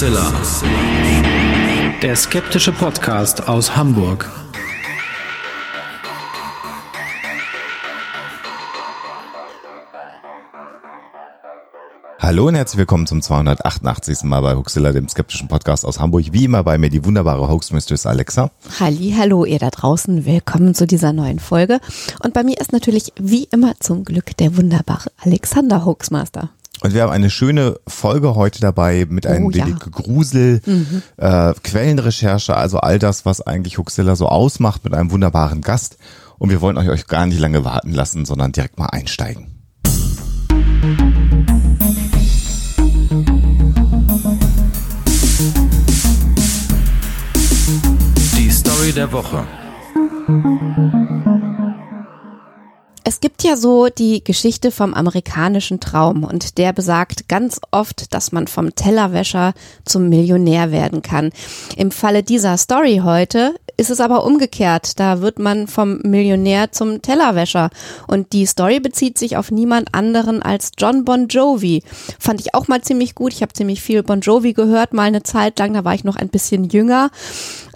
Hoaxilla. Der skeptische Podcast aus Hamburg. Hallo und herzlich willkommen zum 288. Mal bei Hoaxilla, dem skeptischen Podcast aus Hamburg. Wie immer bei mir die wunderbare Hoax-Mistress Alexa. Halli, hallo ihr da draußen. Willkommen zu dieser neuen Folge. Und bei mir ist natürlich wie immer zum Glück der wunderbare Alexander Hoaxmaster. Und wir haben eine schöne Folge heute dabei mit einem Oh, ja. wenig Grusel, äh, Quellenrecherche, also all das, was eigentlich Huxilla so ausmacht mit einem wunderbaren Gast. Und wir wollen euch, euch gar nicht lange warten lassen, sondern direkt mal einsteigen. Die Story der Woche. Es gibt ja so die Geschichte vom amerikanischen Traum und der besagt ganz oft, dass man vom Tellerwäscher zum Millionär werden kann. Im Falle dieser Story heute ist es aber umgekehrt. Da wird man vom Millionär zum Tellerwäscher. Und die Story bezieht sich auf niemand anderen als John Bon Jovi. Fand ich auch mal ziemlich gut. Ich habe ziemlich viel Bon Jovi gehört, mal eine Zeit lang. Da war ich noch ein bisschen jünger.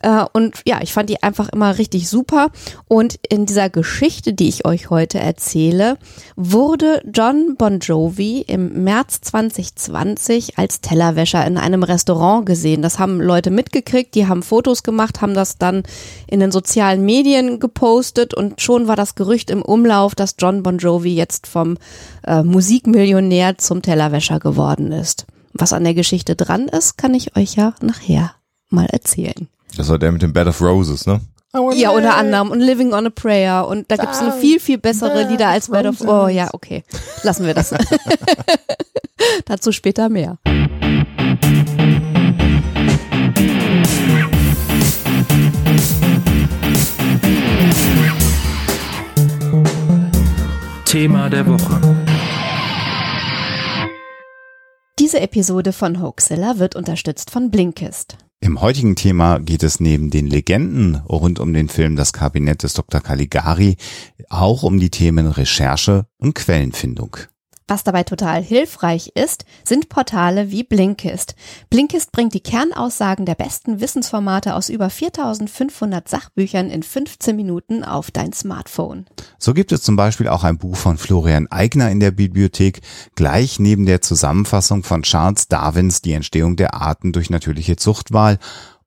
Äh, Und ja, ich fand die einfach immer richtig super. Und in dieser Geschichte, die ich euch heute erzähle, wurde John Bon Jovi im März 2020 als Tellerwäscher in einem Restaurant gesehen. Das haben Leute mitgekriegt, die haben Fotos gemacht, haben das dann in den sozialen Medien gepostet und schon war das Gerücht im Umlauf, dass John Bon Jovi jetzt vom äh, Musikmillionär zum Tellerwäscher geworden ist. Was an der Geschichte dran ist, kann ich euch ja nachher mal erzählen. Das war der mit dem Bed of Roses, ne? Ja, unter anderem und Living on a Prayer und da gibt es eine viel, viel bessere Lieder als Bed of Oh ja, okay. Lassen wir das. Dazu später mehr. Thema der Woche. Diese Episode von Hoaxilla wird unterstützt von Blinkist. Im heutigen Thema geht es neben den Legenden rund um den Film Das Kabinett des Dr. Caligari auch um die Themen Recherche und Quellenfindung. Was dabei total hilfreich ist, sind Portale wie Blinkist. Blinkist bringt die Kernaussagen der besten Wissensformate aus über 4500 Sachbüchern in 15 Minuten auf dein Smartphone. So gibt es zum Beispiel auch ein Buch von Florian Eigner in der Bibliothek, gleich neben der Zusammenfassung von Charles Darwins Die Entstehung der Arten durch natürliche Zuchtwahl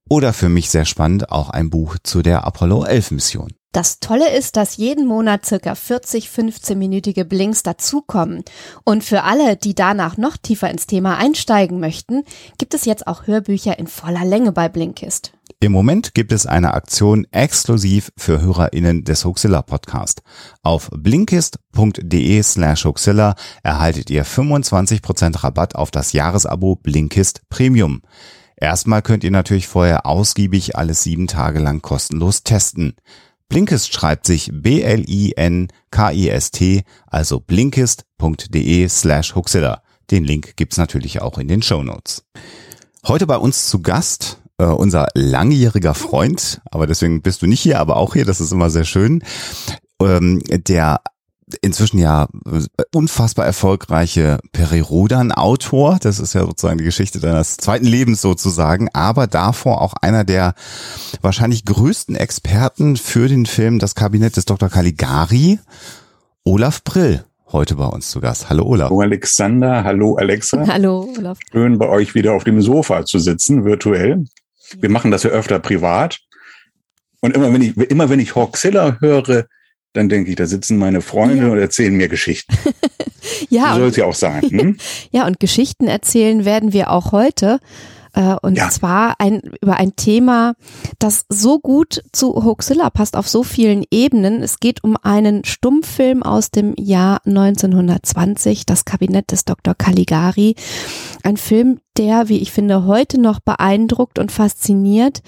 oder für mich sehr spannend auch ein Buch zu der Apollo 11 Mission. Das Tolle ist, dass jeden Monat circa 40 15-minütige Blinks dazukommen. Und für alle, die danach noch tiefer ins Thema einsteigen möchten, gibt es jetzt auch Hörbücher in voller Länge bei Blinkist. Im Moment gibt es eine Aktion exklusiv für HörerInnen des Hoaxilla Podcast. Auf blinkist.de slash Hoaxilla erhaltet ihr 25% Rabatt auf das Jahresabo Blinkist Premium. Erstmal könnt ihr natürlich vorher ausgiebig alles sieben Tage lang kostenlos testen. Blinkist schreibt sich B-L-I-N-K-I-S-T, also blinkist.de slash Hoaxilla. Den Link gibt's natürlich auch in den Shownotes. Heute bei uns zu Gast äh, unser langjähriger Freund, aber deswegen bist du nicht hier, aber auch hier, das ist immer sehr schön, ähm, der inzwischen ja äh, unfassbar erfolgreiche Perirodan-Autor. Das ist ja sozusagen die Geschichte deines zweiten Lebens sozusagen, aber davor auch einer der wahrscheinlich größten Experten für den Film Das Kabinett des Dr. Caligari, Olaf Brill, heute bei uns zu Gast. Hallo Olaf. Hallo Alexander, hallo Alexa. Hallo, Olaf. Schön bei euch wieder auf dem Sofa zu sitzen, virtuell. Wir machen das ja öfter privat. Und immer wenn ich, immer wenn ich Hoxilla höre, dann denke ich, da sitzen meine Freunde Ja. und erzählen mir Geschichten. Ja, So soll es ja auch sein. Hm? ja, und Geschichten erzählen werden wir auch heute. Äh, Und Ja. zwar ein, über ein Thema, das so gut zu Hoaxilla passt auf so vielen Ebenen. Es geht um einen Stummfilm aus dem Jahr 1920, das Kabinett des Dr. Caligari. Ein Film, der, wie ich finde, heute noch beeindruckt und fasziniert.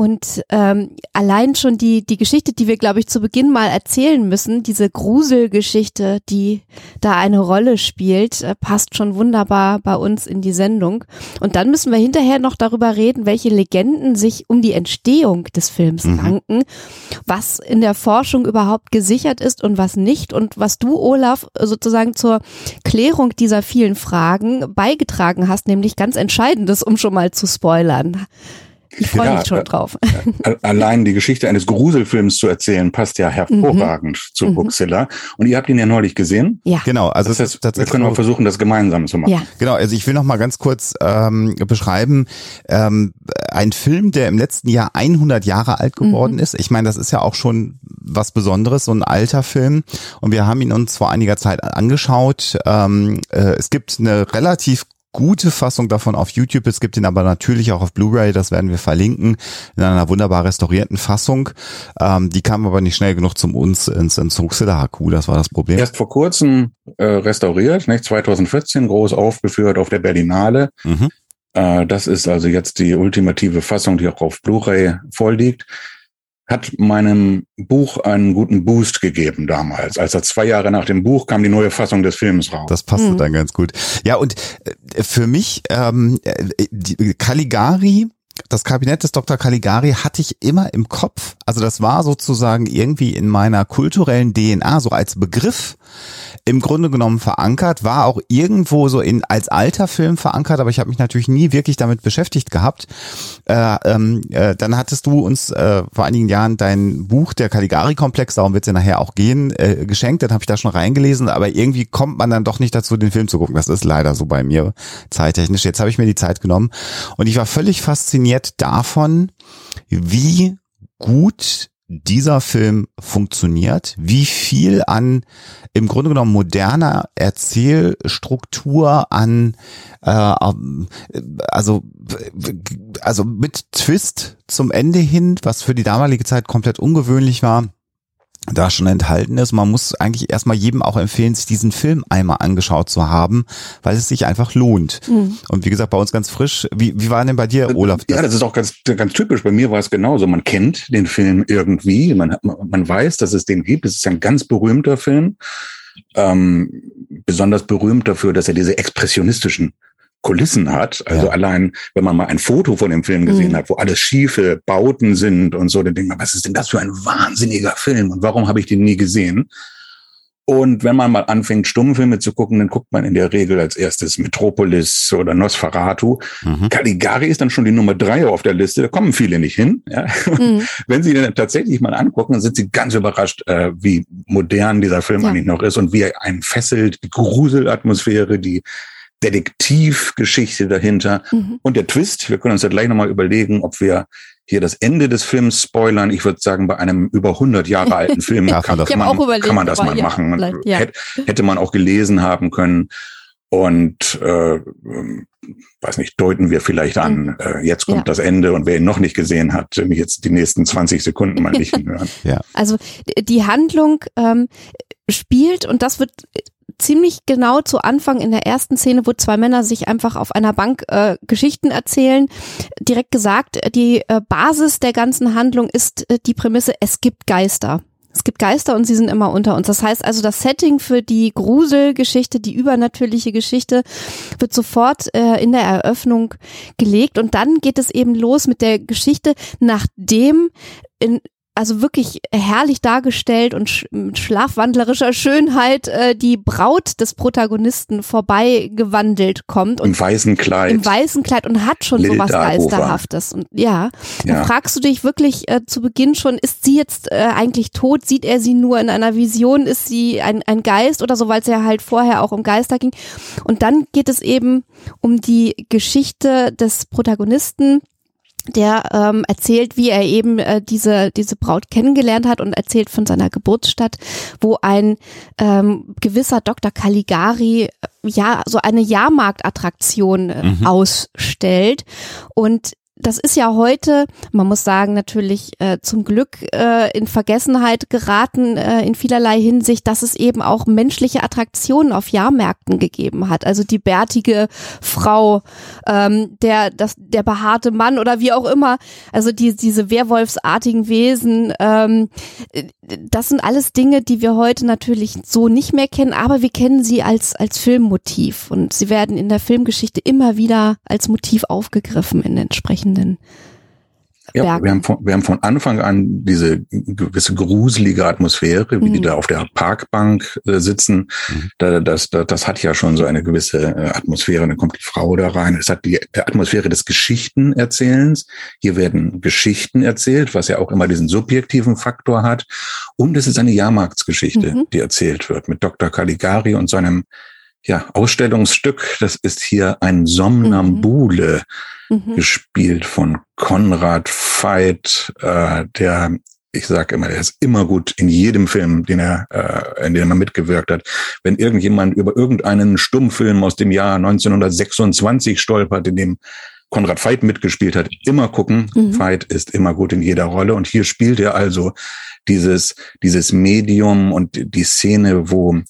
Und ähm, allein schon die, die Geschichte, die wir, glaube ich, zu Beginn mal erzählen müssen, diese Gruselgeschichte, die da eine Rolle spielt, äh, passt schon wunderbar bei uns in die Sendung. Und dann müssen wir hinterher noch darüber reden, welche Legenden sich um die Entstehung des Films Mhm. ranken, was in der Forschung überhaupt gesichert ist und was nicht und was du, Olaf, sozusagen zur Klärung dieser vielen Fragen beigetragen hast, nämlich ganz Entscheidendes, um schon mal zu spoilern. Ich freue Ja, mich schon äh, drauf. A- Allein die Geschichte eines Gruselfilms zu erzählen, passt ja hervorragend zu Mhm. Huxilla. Und ihr habt ihn ja neulich gesehen. Ja. Genau, also Das heißt, wir können mal versuchen, das gemeinsam zu machen. Ja. Genau, also ich will noch mal ganz kurz ähm, beschreiben, ähm, ein Film, der im letzten Jahr 100 Jahre alt geworden Mhm. ist. Ich meine, das ist ja auch schon was Besonderes, so ein alter Film. Und wir haben ihn uns vor einiger Zeit angeschaut. Ähm, äh, es gibt eine relativ gute Fassung davon auf YouTube. Es gibt ihn aber natürlich auch auf Blu-ray. Das werden wir verlinken in einer wunderbar restaurierten Fassung. Ähm, die kam aber nicht schnell genug zum uns ins, ins Huxilla HQ. Das war das Problem. Erst vor kurzem äh, restauriert, nicht? 2014 groß aufgeführt auf der Berlinale. Mhm. Äh, das ist also jetzt die ultimative Fassung, die auch auf Blu-ray vorliegt. Hat meinem Buch einen guten Boost gegeben damals. Als er zwei Jahre nach dem Buch kam die neue Fassung des Films raus. Das passte Mhm. dann ganz gut. Ja, und äh, für mich, ähm, äh, die Caligari, das Kabinett des Dr. Caligari hatte ich immer im Kopf. Also das war sozusagen irgendwie in meiner kulturellen DNA so als Begriff im Grunde genommen verankert, war auch irgendwo so in als alter Film verankert, aber ich habe mich natürlich nie wirklich damit beschäftigt gehabt. Äh, ähm, äh, dann hattest du uns äh, vor einigen Jahren dein Buch Der Caligari-Komplex, darum wird es ja nachher auch gehen, äh, geschenkt. Dann habe ich da schon reingelesen, aber irgendwie kommt man dann doch nicht dazu, den Film zu gucken. Das ist leider so bei mir zeittechnisch. Jetzt habe ich mir die Zeit genommen und ich war völlig fasziniert davon, wie gut dieser Film funktioniert, wie viel an im Grunde genommen moderner Erzählstruktur an äh, also also mit Twist zum Ende hin, was für die damalige Zeit komplett ungewöhnlich war, da schon enthalten ist. Man muss eigentlich erstmal jedem auch empfehlen, sich diesen Film einmal angeschaut zu haben, weil es sich einfach lohnt. Mhm. Und wie gesagt, bei uns ganz frisch. Wie, wie war denn bei dir, Olaf? Ja, das ist auch ganz, ganz typisch. Bei mir war es genauso. Man kennt den Film irgendwie. Man, man weiß, dass es den gibt. Es ist ein ganz berühmter Film. Ähm, besonders berühmt dafür, dass er diese expressionistischen Kulissen hat. Also Ja. allein, wenn man mal ein Foto von dem Film gesehen Mhm. hat, wo alles schiefe Bauten sind und so, dann denkt man, was ist denn das für ein wahnsinniger Film und warum habe ich den nie gesehen? Und wenn man mal anfängt, Stummfilme zu gucken, dann guckt man in der Regel als erstes Metropolis oder Nosferatu. Mhm. Caligari ist dann schon die Nummer drei auf der Liste. Da kommen viele nicht hin. Ja. Mhm. Wenn Sie den dann tatsächlich mal angucken, dann sind Sie ganz überrascht, äh, wie modern dieser Film Ja. eigentlich noch ist und wie er einen fesselt, die Gruselatmosphäre, die Detektivgeschichte dahinter Mhm. und der Twist. Wir können uns ja gleich nochmal überlegen, ob wir hier das Ende des Films spoilern. Ich würde sagen, bei einem über 100 Jahre alten Film kann, das kann, man, überlegt, kann man das mal ja, machen. ja. Hätte, hätte man auch gelesen haben können. Und äh, ähm, weiß nicht, deuten wir vielleicht an, äh, jetzt kommt Mhm. Ja. das Ende und wer ihn noch nicht gesehen hat, mich jetzt die nächsten 20 Sekunden mal nicht hinhören. Also d- die Handlung ähm, spielt und das wird ziemlich genau zu Anfang in der ersten Szene, wo zwei Männer sich einfach auf einer Bank äh, Geschichten erzählen, direkt gesagt, die äh, Basis der ganzen Handlung ist äh, die Prämisse, es gibt Geister. Es gibt Geister und sie sind immer unter uns. Das heißt also, das Setting für die Gruselgeschichte, die übernatürliche Geschichte wird sofort äh, in der Eröffnung gelegt und dann geht es eben los mit der Geschichte, nachdem in also wirklich herrlich dargestellt und sch mit schlafwandlerischer Schönheit äh, die Braut des Protagonisten vorbeigewandelt kommt und Im weißen Kleid. im weißen Kleid und hat schon Lil sowas. Geisterhaftes. Und ja, Ja. dann fragst du dich wirklich äh, zu Beginn schon, ist sie jetzt äh, eigentlich tot? Sieht er sie nur in einer Vision? Ist sie ein, ein Geist oder so, weil es ja halt vorher auch um Geister ging. Und dann geht es eben um die Geschichte des Protagonisten, der ähm, erzählt, wie er eben äh, diese diese Braut kennengelernt hat und erzählt von seiner Geburtsstadt, wo ein ähm, gewisser Dr. Caligari äh, ja so eine Jahrmarktattraktion äh, Mhm. ausstellt und das ist ja heute, man muss sagen, natürlich äh, zum Glück äh, in Vergessenheit geraten äh, in vielerlei Hinsicht, dass es eben auch menschliche Attraktionen auf Jahrmärkten gegeben hat. Also die bärtige Frau, ähm, der, das, der behaarte Mann oder wie auch immer. Also die, diese Werwolfsartigen Wesen. Ähm, das sind alles Dinge, die wir heute natürlich so nicht mehr kennen, aber wir kennen sie als, als Filmmotiv. Und sie werden in der Filmgeschichte immer wieder als Motiv aufgegriffen in entsprechenden Ja, Bergen. wir haben, von, wir haben von Anfang an diese gewisse gruselige Atmosphäre, wie die Mhm. da auf der Parkbank äh, sitzen. Mhm. Da, das, das, das hat ja schon so eine gewisse äh, Atmosphäre. Dann kommt die Frau da rein. Es hat die äh, Atmosphäre des Geschichtenerzählens. Hier werden Geschichten erzählt, was ja auch immer diesen subjektiven Faktor hat. Und es ist eine Jahrmarktsgeschichte, Mhm. die erzählt wird mit Dr. Caligari und seinem ja, Ausstellungsstück. Das ist hier ein Somnambule Mhm. Gespielt von Konrad Veit, äh, der ich sage immer, der ist immer gut in jedem Film, den er, äh, in dem er mitgewirkt hat. Wenn irgendjemand über irgendeinen Stummfilm aus dem Jahr 1926 stolpert, in dem Konrad Veit mitgespielt hat, immer gucken. Mhm. Veit ist immer gut in jeder Rolle. Und hier spielt er also dieses, dieses Medium und die Szene, wo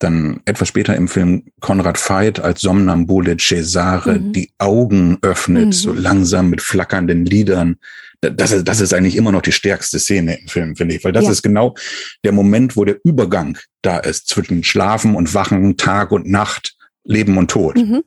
dann etwas später im Film Konrad Veit als Somnambule Cesare Mhm. die Augen öffnet, Mhm. so langsam mit flackernden Lidern. Da- Das ist, das ist eigentlich immer noch die stärkste Szene im Film, finde ich, weil das Ja. ist genau der Moment, wo der Übergang da ist zwischen Schlafen und Wachen, Tag und Nacht, Leben und Tod. Mhm.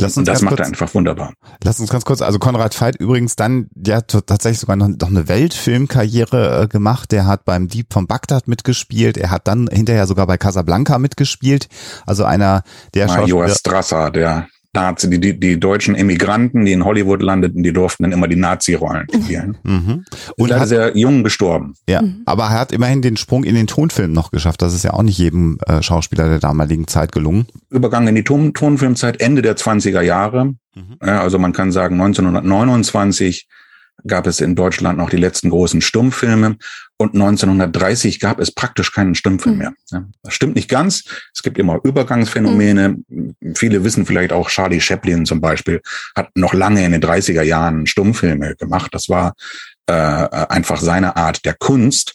Lass Und uns, das ganz macht er kurz, einfach wunderbar. lass uns ganz kurz, also Konrad Veit übrigens dann, der hat tatsächlich sogar noch, noch eine Weltfilmkarriere äh, gemacht. Der hat beim Dieb von Bagdad mitgespielt. Er hat dann hinterher sogar bei Casablanca mitgespielt. Also einer der Major Schauspieler. Strasser, der Nazi, die, die, die deutschen Emigranten, die in Hollywood landeten, die durften dann immer die Nazi-Rollen spielen. Mhm. Und hat, sehr jung gestorben. ja, Mhm. aber er hat immerhin den Sprung in den Tonfilm noch geschafft. Das ist ja auch nicht jedem äh, Schauspieler der damaligen Zeit gelungen. Übergang in die Ton Tonfilmzeit, Ende der 20er Jahre. Mhm. Ja, also man kann sagen, 1929 gab es in Deutschland noch die letzten großen Stummfilme und 1930 gab es praktisch keinen Stummfilm Mhm. mehr. Das stimmt nicht ganz. Es gibt immer Übergangsphänomene. Viele wissen vielleicht auch, Charlie Chaplin zum Beispiel hat noch lange in den 30er Jahren Stummfilme gemacht. Das war äh, einfach seine Art der Kunst.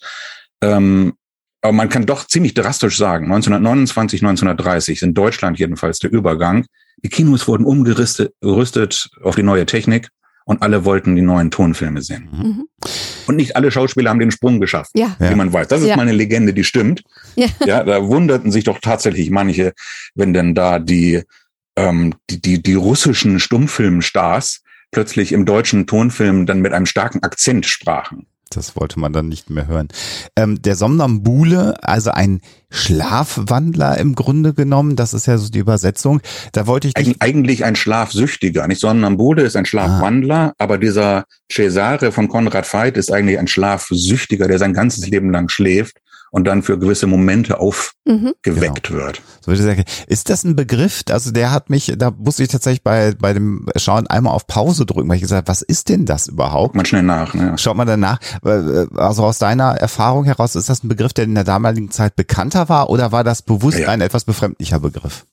Ähm, aber man kann doch ziemlich drastisch sagen, 1929, 1930 in Deutschland jedenfalls der Übergang. Die Kinos wurden umgerüstet gerüstet auf die neue Technik und alle wollten die neuen Tonfilme sehen. Mhm. Und nicht alle Schauspieler haben den Sprung geschafft, Ja. Ja. wie man weiß. Das ist Ja. mal eine Legende, die stimmt. Ja. Ja, da wunderten sich doch tatsächlich manche, wenn denn da die, ähm, die, die, die russischen Stummfilmstars plötzlich im deutschen Tonfilm dann mit einem starken Akzent sprachen. Das wollte man dann nicht mehr hören. Ähm, der Somnambule, also ein Schlafwandler im Grunde genommen, das ist ja so die Übersetzung. Da wollte ich Eig eigentlich ein Schlafsüchtiger. Nicht Sonnenambule ist ein Schlafwandler, aber dieser Cesare von Konrad Veit ist eigentlich ein Schlafsüchtiger, der sein ganzes Leben lang schläft und dann für gewisse Momente Mhm. aufgeweckt wird. so würde ich sagen, ist das ein Begriff? Also der hat mich, da musste ich tatsächlich bei, bei dem Schauen einmal auf Pause drücken, weil ich gesagt habe, was ist denn das überhaupt? Man schnell nach. Ne? Schaut man danach, äh, also aus deiner Erfahrung heraus, ist das ein Begriff, der in der damaligen Zeit bekannter war oder war das bewusst Ja. ein etwas befremdlicher Begriff?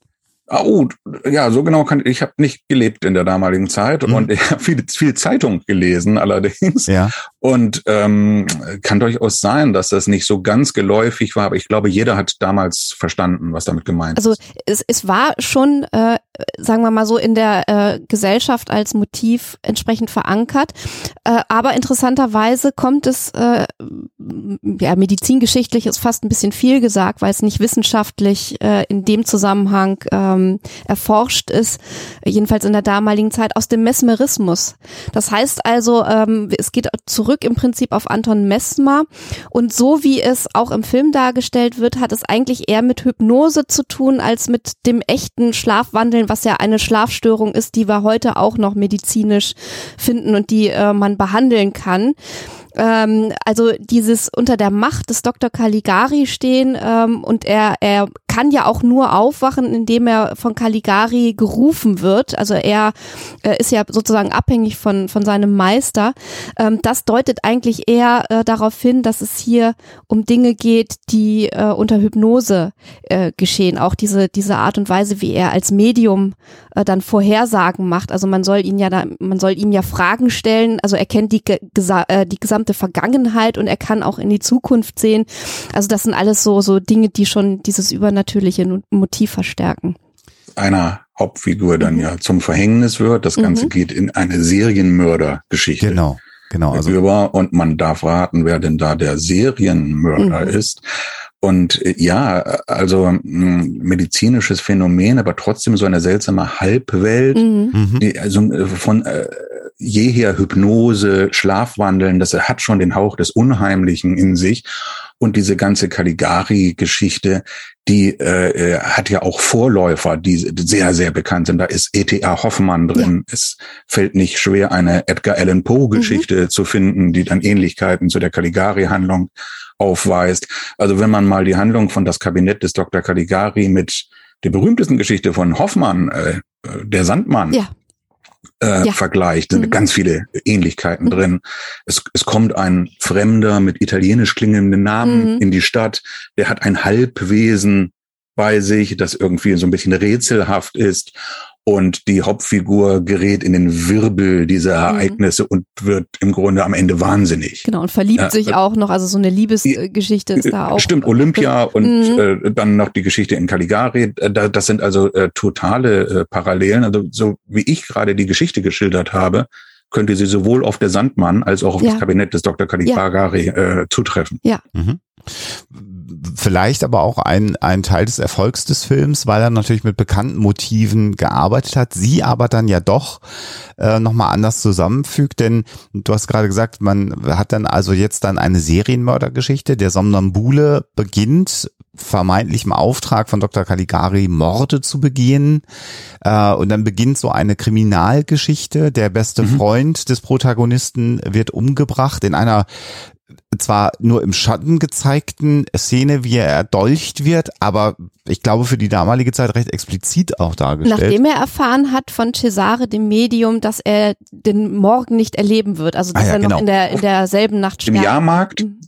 Ah, Oh, ja, so genau kann ich habe nicht gelebt in der damaligen Zeit Mhm. und ich habe viel, viel Zeitung gelesen allerdings Ja. Und ähm, kann durchaus sein, dass das nicht so ganz geläufig war, aber ich glaube, jeder hat damals verstanden, was damit gemeint Also ist. es, es war schon, äh, sagen wir mal so, in der äh, Gesellschaft als Motiv entsprechend verankert. Äh, aber interessanterweise kommt es, äh, ja, medizingeschichtlich ist fast ein bisschen viel gesagt, weil es nicht wissenschaftlich äh, in dem Zusammenhang ähm, erforscht ist, jedenfalls in der damaligen Zeit, aus dem Mesmerismus. Das heißt also, ähm, es geht zurück im Prinzip auf Anton Mesmer und so wie es auch im Film dargestellt wird, hat es eigentlich eher mit Hypnose zu tun als mit dem echten Schlafwandeln, was ja eine Schlafstörung ist, die wir heute auch noch medizinisch finden und die äh, man behandeln kann. Ähm, also dieses unter der Macht des Dr. Caligari stehen ähm, und er, er kann ja auch nur aufwachen, indem er von Caligari gerufen wird. Also er äh, ist ja sozusagen abhängig von, von seinem Meister. Ähm, das deutet eigentlich eher äh, darauf hin, dass es hier um Dinge geht, die äh, unter Hypnose äh, geschehen. Auch diese, diese Art und Weise, wie er als Medium äh, dann Vorhersagen macht. Also man soll ihn ja da, man soll ihm ja Fragen stellen. Also er kennt die, äh, die gesamte Vergangenheit und er kann auch in die Zukunft sehen. Also das sind alles so, so Dinge, die schon dieses übernatürliche Motiv verstärken. Einer Hauptfigur dann mhm. ja zum Verhängnis wird. Das Ganze mhm. geht in eine Serienmördergeschichte. Genau. Genau, also über und man darf raten, wer denn da der Serienmörder mhm. ist. Und äh, ja, also hm, medizinisches Phänomen, aber trotzdem so eine seltsame Halbwelt, mhm. mhm. die also äh, von äh, jeher Hypnose, Schlafwandeln, das hat schon den Hauch des Unheimlichen in sich. Und diese ganze Caligari-Geschichte, die äh, äh hat ja auch Vorläufer, die sehr, sehr bekannt sind. Da ist E.T.A. Hoffmann drin. Ja. Es fällt nicht schwer, eine Edgar Allan Poe-Geschichte mhm. zu finden, die dann Ähnlichkeiten zu der Caligari-Handlung aufweist. Also wenn man mal die Handlung von das Kabinett des Dr. Caligari mit der berühmtesten Geschichte von Hoffmann, äh, der Sandmann, ja äh, ja. vergleicht, sind mhm. ganz viele Ähnlichkeiten mhm. drin. Es, es kommt ein Fremder mit italienisch klingenden Namen mhm. in die Stadt, der hat ein Halbwesen bei sich, das irgendwie so ein bisschen rätselhaft ist und die Hauptfigur gerät in den Wirbel dieser mhm. Ereignisse mhm. und wird im Grunde am Ende wahnsinnig. Genau, und verliebt ja, sich auch noch, also so eine Liebesgeschichte ist da auch. Stimmt, Olympia und mhm. äh, dann noch die Geschichte in Caligari, äh, da, das sind also äh, totale äh, Parallelen. Also so wie ich gerade die Geschichte geschildert habe, könnte sie sowohl auf der Sandmann als auch auf ja. das Kabinett des Dr. Caligari ja. äh, zutreffen. Ja. Mhm vielleicht aber auch ein, ein Teil des Erfolgs des Films, weil er natürlich mit bekannten Motiven gearbeitet hat, sie aber dann ja doch äh, nochmal anders zusammenfügt, denn du hast gerade gesagt, man hat dann also jetzt dann eine Serienmördergeschichte, der Somnambule beginnt vermeintlichem Auftrag von Dr. Caligari Morde zu begehen. Äh, und dann beginnt so eine Kriminalgeschichte. Der beste mhm. Freund des Protagonisten wird umgebracht in einer zwar nur im Schatten gezeigten Szene, wie er erdolcht wird, aber ich glaube für die damalige Zeit recht explizit auch dargestellt. Nachdem er erfahren hat von Cesare, dem Medium, dass er den Morgen nicht erleben wird, also dass ah ja, er genau. noch in, der, in derselben Nacht stirbt. Im Jahrmarkt mhm.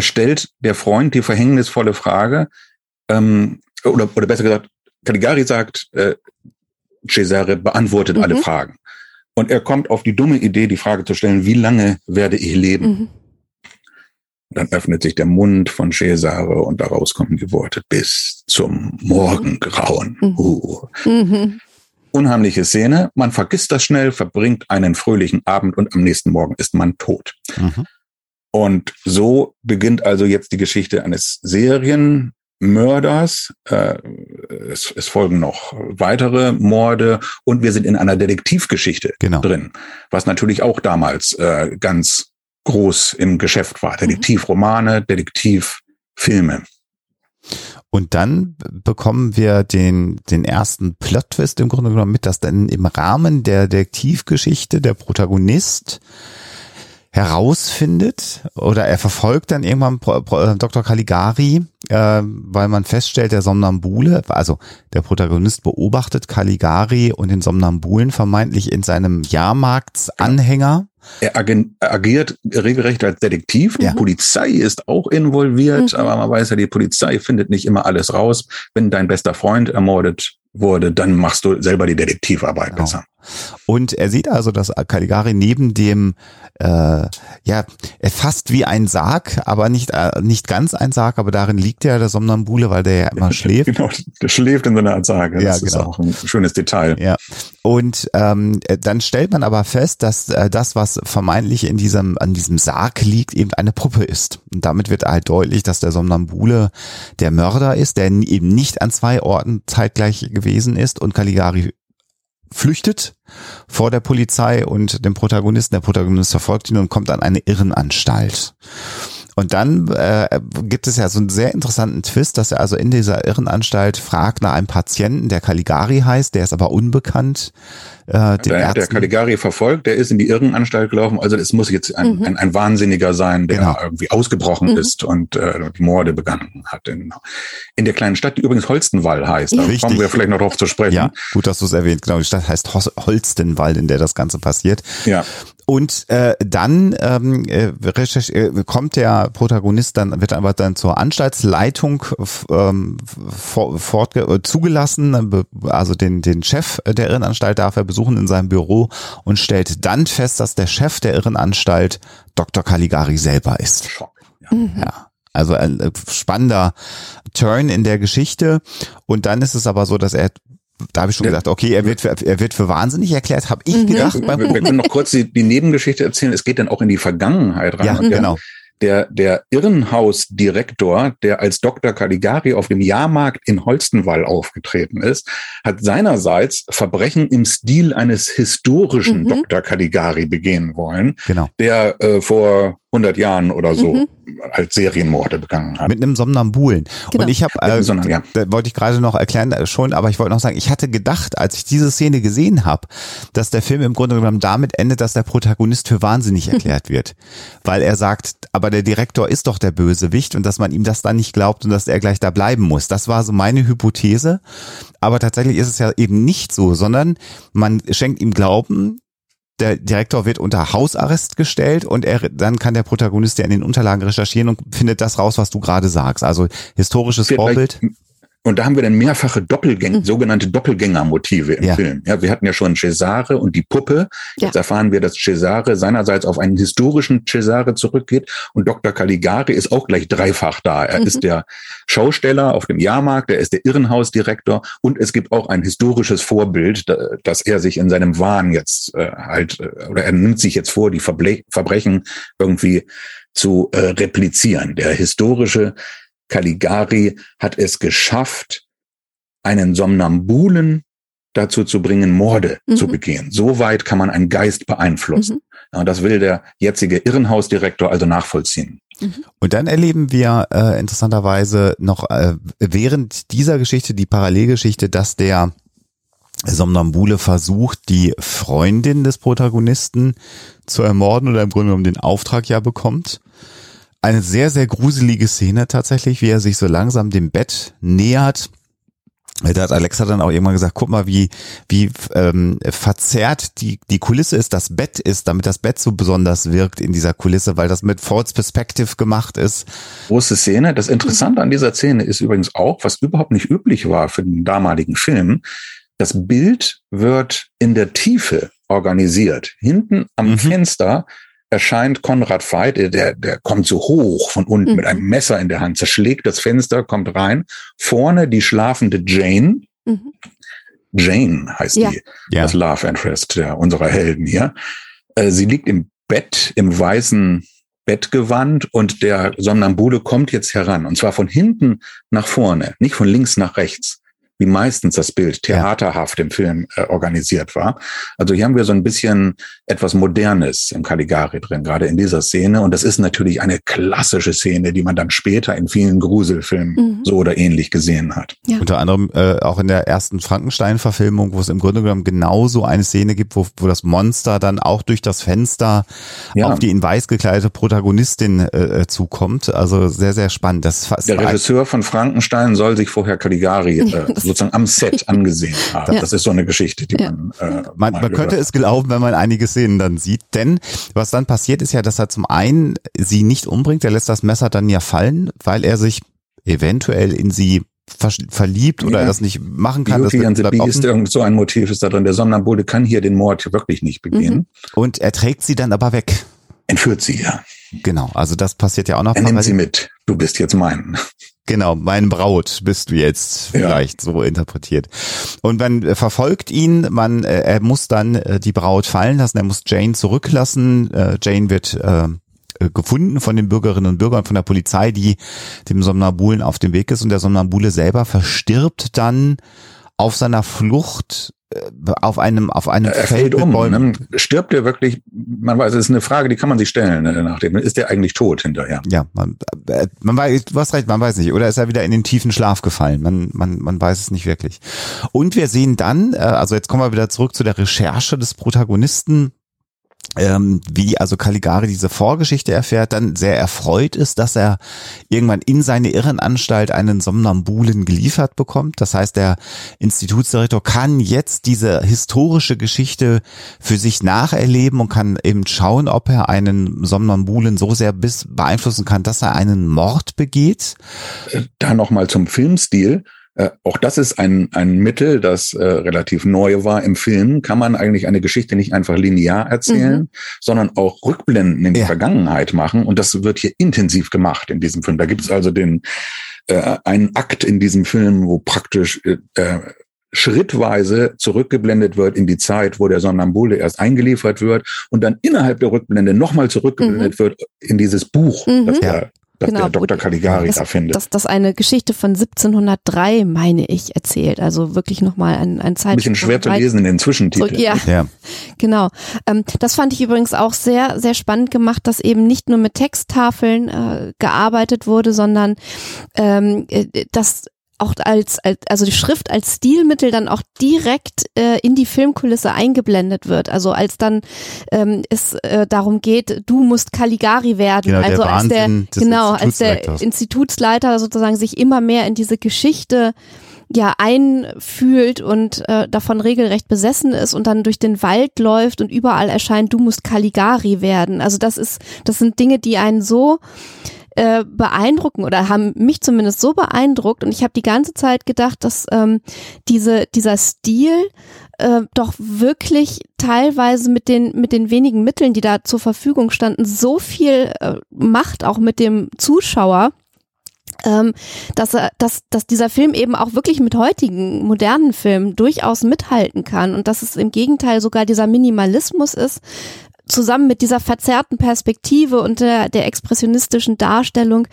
stellt der Freund die verhängnisvolle Frage, ähm, oder, oder besser gesagt, Caligari sagt, äh, Cesare beantwortet mhm. alle Fragen. Und er kommt auf die dumme Idee, die Frage zu stellen, wie lange werde ich leben? Mhm. Dann öffnet sich der Mund von Cesare und daraus kommen die Worte bis zum Morgengrauen. Mhm. Uh. Mhm. Unheimliche Szene. Man vergisst das schnell, verbringt einen fröhlichen Abend und am nächsten Morgen ist man tot. Mhm. Und so beginnt also jetzt die Geschichte eines Serienmörders. Äh, es, es, folgen noch weitere Morde und wir sind in einer Detektivgeschichte genau. drin, was natürlich auch damals äh, ganz groß im Geschäft war. Detektivromane, Detektivfilme. Und dann bekommen wir den, den ersten Plot-Twist im Grunde genommen mit, dass dann im Rahmen der Detektivgeschichte der Protagonist herausfindet oder er verfolgt dann irgendwann Dr. Caligari, äh, weil man feststellt, der Somnambule, also der Protagonist beobachtet Caligari und den Somnambulen vermeintlich in seinem Jahrmarktsanhänger er agiert regelrecht als Detektiv. Die ja. Polizei ist auch involviert, mhm. aber man weiß ja, die Polizei findet nicht immer alles raus. Wenn dein bester Freund ermordet wurde, dann machst du selber die Detektivarbeit genau. besser. Und er sieht also, dass Caligari neben dem, äh, ja, fast wie ein Sarg, aber nicht, äh, nicht ganz ein Sarg, aber darin liegt ja der Somnambule, weil der ja immer schläft. Genau, der schläft in so einer Art Sarg. Das ja, genau. ist auch ein schönes Detail. Ja. Und ähm, dann stellt man aber fest, dass äh, das, was vermeintlich in diesem, an diesem Sarg liegt, eben eine Puppe ist. Und damit wird halt deutlich, dass der Somnambule der Mörder ist, der eben nicht an zwei Orten zeitgleich gewesen ist und Caligari flüchtet vor der Polizei und dem Protagonisten. Der Protagonist verfolgt ihn und kommt an eine Irrenanstalt. Und dann äh, gibt es ja so einen sehr interessanten Twist, dass er also in dieser Irrenanstalt fragt nach einem Patienten, der Caligari heißt, der ist aber unbekannt. Äh, der, der Caligari verfolgt, der ist in die Irrenanstalt gelaufen, also es muss jetzt ein, mhm. ein, ein, Wahnsinniger sein, der genau. irgendwie ausgebrochen mhm. ist und äh, Morde begangen hat. In, in der kleinen Stadt, die übrigens Holstenwall heißt. Da Richtig. kommen wir vielleicht noch drauf zu sprechen. Ja, gut, dass du es erwähnt. Genau, die Stadt heißt Holstenwall, in der das Ganze passiert. Ja. Und äh, dann ähm, äh, äh, kommt der Protagonist dann wird aber dann zur Anstaltsleitung ähm, fort, äh, zugelassen, also den den Chef der Irrenanstalt darf er besuchen in seinem Büro und stellt dann fest, dass der Chef der Irrenanstalt Dr. Caligari selber ist. Schock. Ja. Mhm. ja. Also ein äh, spannender Turn in der Geschichte. Und dann ist es aber so, dass er da habe ich schon ja. gedacht, okay, er wird für, er wird für wahnsinnig erklärt, habe ich mhm. gedacht. Wir, wir können noch kurz die, die Nebengeschichte erzählen. Es geht dann auch in die Vergangenheit rein. Ja, genau der, der Irrenhausdirektor, der als Dr. Caligari auf dem Jahrmarkt in Holstenwall aufgetreten ist, hat seinerseits Verbrechen im Stil eines historischen mhm. Dr. Caligari begehen wollen, genau. der äh, vor 100 Jahren oder so mhm. als Serienmorde begangen hat. Mit einem Somnambulen. Genau. Und ich habe, äh, ja. da wollte ich gerade noch erklären äh, schon, aber ich wollte noch sagen, ich hatte gedacht, als ich diese Szene gesehen habe, dass der Film im Grunde genommen damit endet, dass der Protagonist für wahnsinnig erklärt wird, weil er sagt, aber der Direktor ist doch der Bösewicht und dass man ihm das dann nicht glaubt und dass er gleich da bleiben muss. Das war so meine Hypothese, aber tatsächlich ist es ja eben nicht so, sondern man schenkt ihm Glauben, der Direktor wird unter Hausarrest gestellt und er, dann kann der Protagonist ja in den Unterlagen recherchieren und findet das raus, was du gerade sagst. Also historisches Vorbild. Und da haben wir dann mehrfache Doppelgänger, mhm. sogenannte Doppelgängermotive im ja. Film. Ja, wir hatten ja schon Cesare und die Puppe. Ja. Jetzt erfahren wir, dass Cesare seinerseits auf einen historischen Cesare zurückgeht und Dr. Caligari ist auch gleich dreifach da. Er mhm. ist der Schausteller auf dem Jahrmarkt, er ist der Irrenhausdirektor und es gibt auch ein historisches Vorbild, dass er sich in seinem Wahn jetzt äh, halt, äh, oder er nimmt sich jetzt vor, die Verble Verbrechen irgendwie zu äh, replizieren. Der historische Caligari hat es geschafft, einen Somnambulen dazu zu bringen, Morde mhm. zu begehen. So weit kann man einen Geist beeinflussen. Mhm. Ja, das will der jetzige Irrenhausdirektor also nachvollziehen. Mhm. Und dann erleben wir äh, interessanterweise noch äh, während dieser Geschichte, die Parallelgeschichte, dass der Somnambule versucht, die Freundin des Protagonisten zu ermorden oder im Grunde genommen den Auftrag ja bekommt eine sehr, sehr gruselige Szene tatsächlich, wie er sich so langsam dem Bett nähert. Da hat Alexa dann auch irgendwann gesagt, guck mal, wie, wie ähm, verzerrt die, die Kulisse ist, das Bett ist, damit das Bett so besonders wirkt in dieser Kulisse, weil das mit False Perspective gemacht ist. Große Szene. Das Interessante an dieser Szene ist übrigens auch, was überhaupt nicht üblich war für den damaligen Film, das Bild wird in der Tiefe organisiert. Hinten am mhm. Fenster erscheint Konrad Veit, der, der kommt so hoch von unten mhm. mit einem Messer in der Hand, zerschlägt das Fenster, kommt rein. Vorne die schlafende Jane. Mhm. Jane heißt ja. die, ja. das Love Interest der, unserer Helden hier. Äh, sie liegt im Bett, im weißen Bettgewand und der Somnambule kommt jetzt heran. Und zwar von hinten nach vorne, nicht von links nach rechts wie meistens das Bild theaterhaft im Film äh, organisiert war. Also hier haben wir so ein bisschen etwas Modernes im Caligari drin, gerade in dieser Szene. Und das ist natürlich eine klassische Szene, die man dann später in vielen Gruselfilmen mhm. so oder ähnlich gesehen hat. Ja. Unter anderem äh, auch in der ersten Frankenstein-Verfilmung, wo es im Grunde genommen genauso eine Szene gibt, wo, wo das Monster dann auch durch das Fenster ja. auf die in weiß gekleidete Protagonistin äh, äh zukommt. Also sehr, sehr spannend. Das der Regisseur von Frankenstein soll sich vorher Caligari äh, sozusagen am Set angesehen haben. Ja. Das ist so eine Geschichte, die ja. man. Äh, man, man könnte es glauben, wenn man einige Szenen dann sieht. Denn was dann passiert, ist ja, dass er zum einen sie nicht umbringt, er lässt das Messer dann ja fallen, weil er sich eventuell in sie verliebt oder ja. das nicht machen kann. Beauty das and the Beast, irgend so ein Motiv ist da drin. Der Sonnenbulle kann hier den Mord wirklich nicht begehen. Mhm. Und er trägt sie dann aber weg. Entführt sie, ja. Genau, also das passiert ja auch noch. Er nimmt sie mit. Du bist jetzt mein. Genau, mein Braut bist du jetzt vielleicht ja. so interpretiert. Und man äh, verfolgt ihn, man, äh, er muss dann äh, die Braut fallen lassen, er muss Jane zurücklassen. Jane wird äh, gefunden von den Bürgerinnen und Bürgern, von der Polizei, die dem Somnambulen auf dem Weg ist und der Somnambule selber verstirbt dann auf seiner Flucht auf einem auf einem er Feld fällt um. Bäumen. Ne? Stirbt er wirklich? Man weiß, es ist eine Frage, die kann man sich stellen äh, nachdem. Ist er eigentlich tot hinterher? Ja, man, äh, man weiß, du hast recht, man weiß nicht. Oder ist er wieder in den tiefen Schlaf gefallen? Man, man, man weiß es nicht wirklich. Und wir sehen dann, äh, also jetzt kommen wir wieder zurück zu der Recherche des Protagonisten, ähm, wie also Caligari diese Vorgeschichte erfährt, dann sehr erfreut ist, dass er irgendwann in seine Irrenanstalt einen Somnambulen geliefert bekommt. Das heißt, der Institutsdirektor kann jetzt diese historische Geschichte für sich nacherleben und kann eben schauen, ob er einen Somnambulen so sehr bis beeinflussen kann, dass er einen Mord begeht. Da nochmal zum Filmstil. Äh, auch das ist ein, ein Mittel, das äh, relativ neu war im Film. Kann man eigentlich eine Geschichte nicht einfach linear erzählen, Mhm. sondern auch Rückblenden in die Ja. Vergangenheit machen. Und das wird hier intensiv gemacht in diesem Film. Da gibt es also den äh, einen Akt in diesem Film, wo praktisch äh, äh, schrittweise zurückgeblendet wird in die Zeit, wo der Sonnambule erst eingeliefert wird und dann innerhalb der Rückblende nochmal zurückgeblendet wird in dieses Buch, Mhm. das, Ja. Der, das Genau, der Dr. Caligari das- da findet. dass das eine Geschichte von 1703, meine ich, erzählt. Also wirklich nochmal ein, ein Ein Zeit. bisschen schwer zu lesen in den Zwischentiteln. Ja, Ja. genau. Ähm, das fand ich übrigens auch sehr, sehr spannend gemacht, dass eben nicht nur mit Texttafeln äh, gearbeitet wurde, sondern ähm, äh, dass auch als, als also die Schrift als Stilmittel dann auch direkt äh, in die Filmkulisse eingeblendet wird. Also als dann ähm, es äh, darum geht, du musst Caligari werden. Genau, der also als der Wahnsinn des genau als der. Institutsleiter sozusagen sich immer mehr in diese Geschichte ja einfühlt und äh, davon regelrecht besessen ist und dann durch den Wald läuft und überall erscheint, du musst Caligari werden. Also das ist, das sind Dinge, die einen so äh, beeindrucken oder haben mich zumindest so beeindruckt und ich habe die ganze Zeit gedacht, dass ähm, diese dieser Stil äh, doch wirklich teilweise mit den mit den wenigen Mitteln, die da zur Verfügung standen, so viel äh, macht auch mit dem Zuschauer, ähm, dass, er, dass, dass dieser Film eben auch wirklich mit heutigen modernen Filmen durchaus mithalten kann und dass es im Gegenteil sogar dieser Minimalismus ist, zusammen mit dieser verzerrten Perspektive und der, der expressionistischen Darstellung,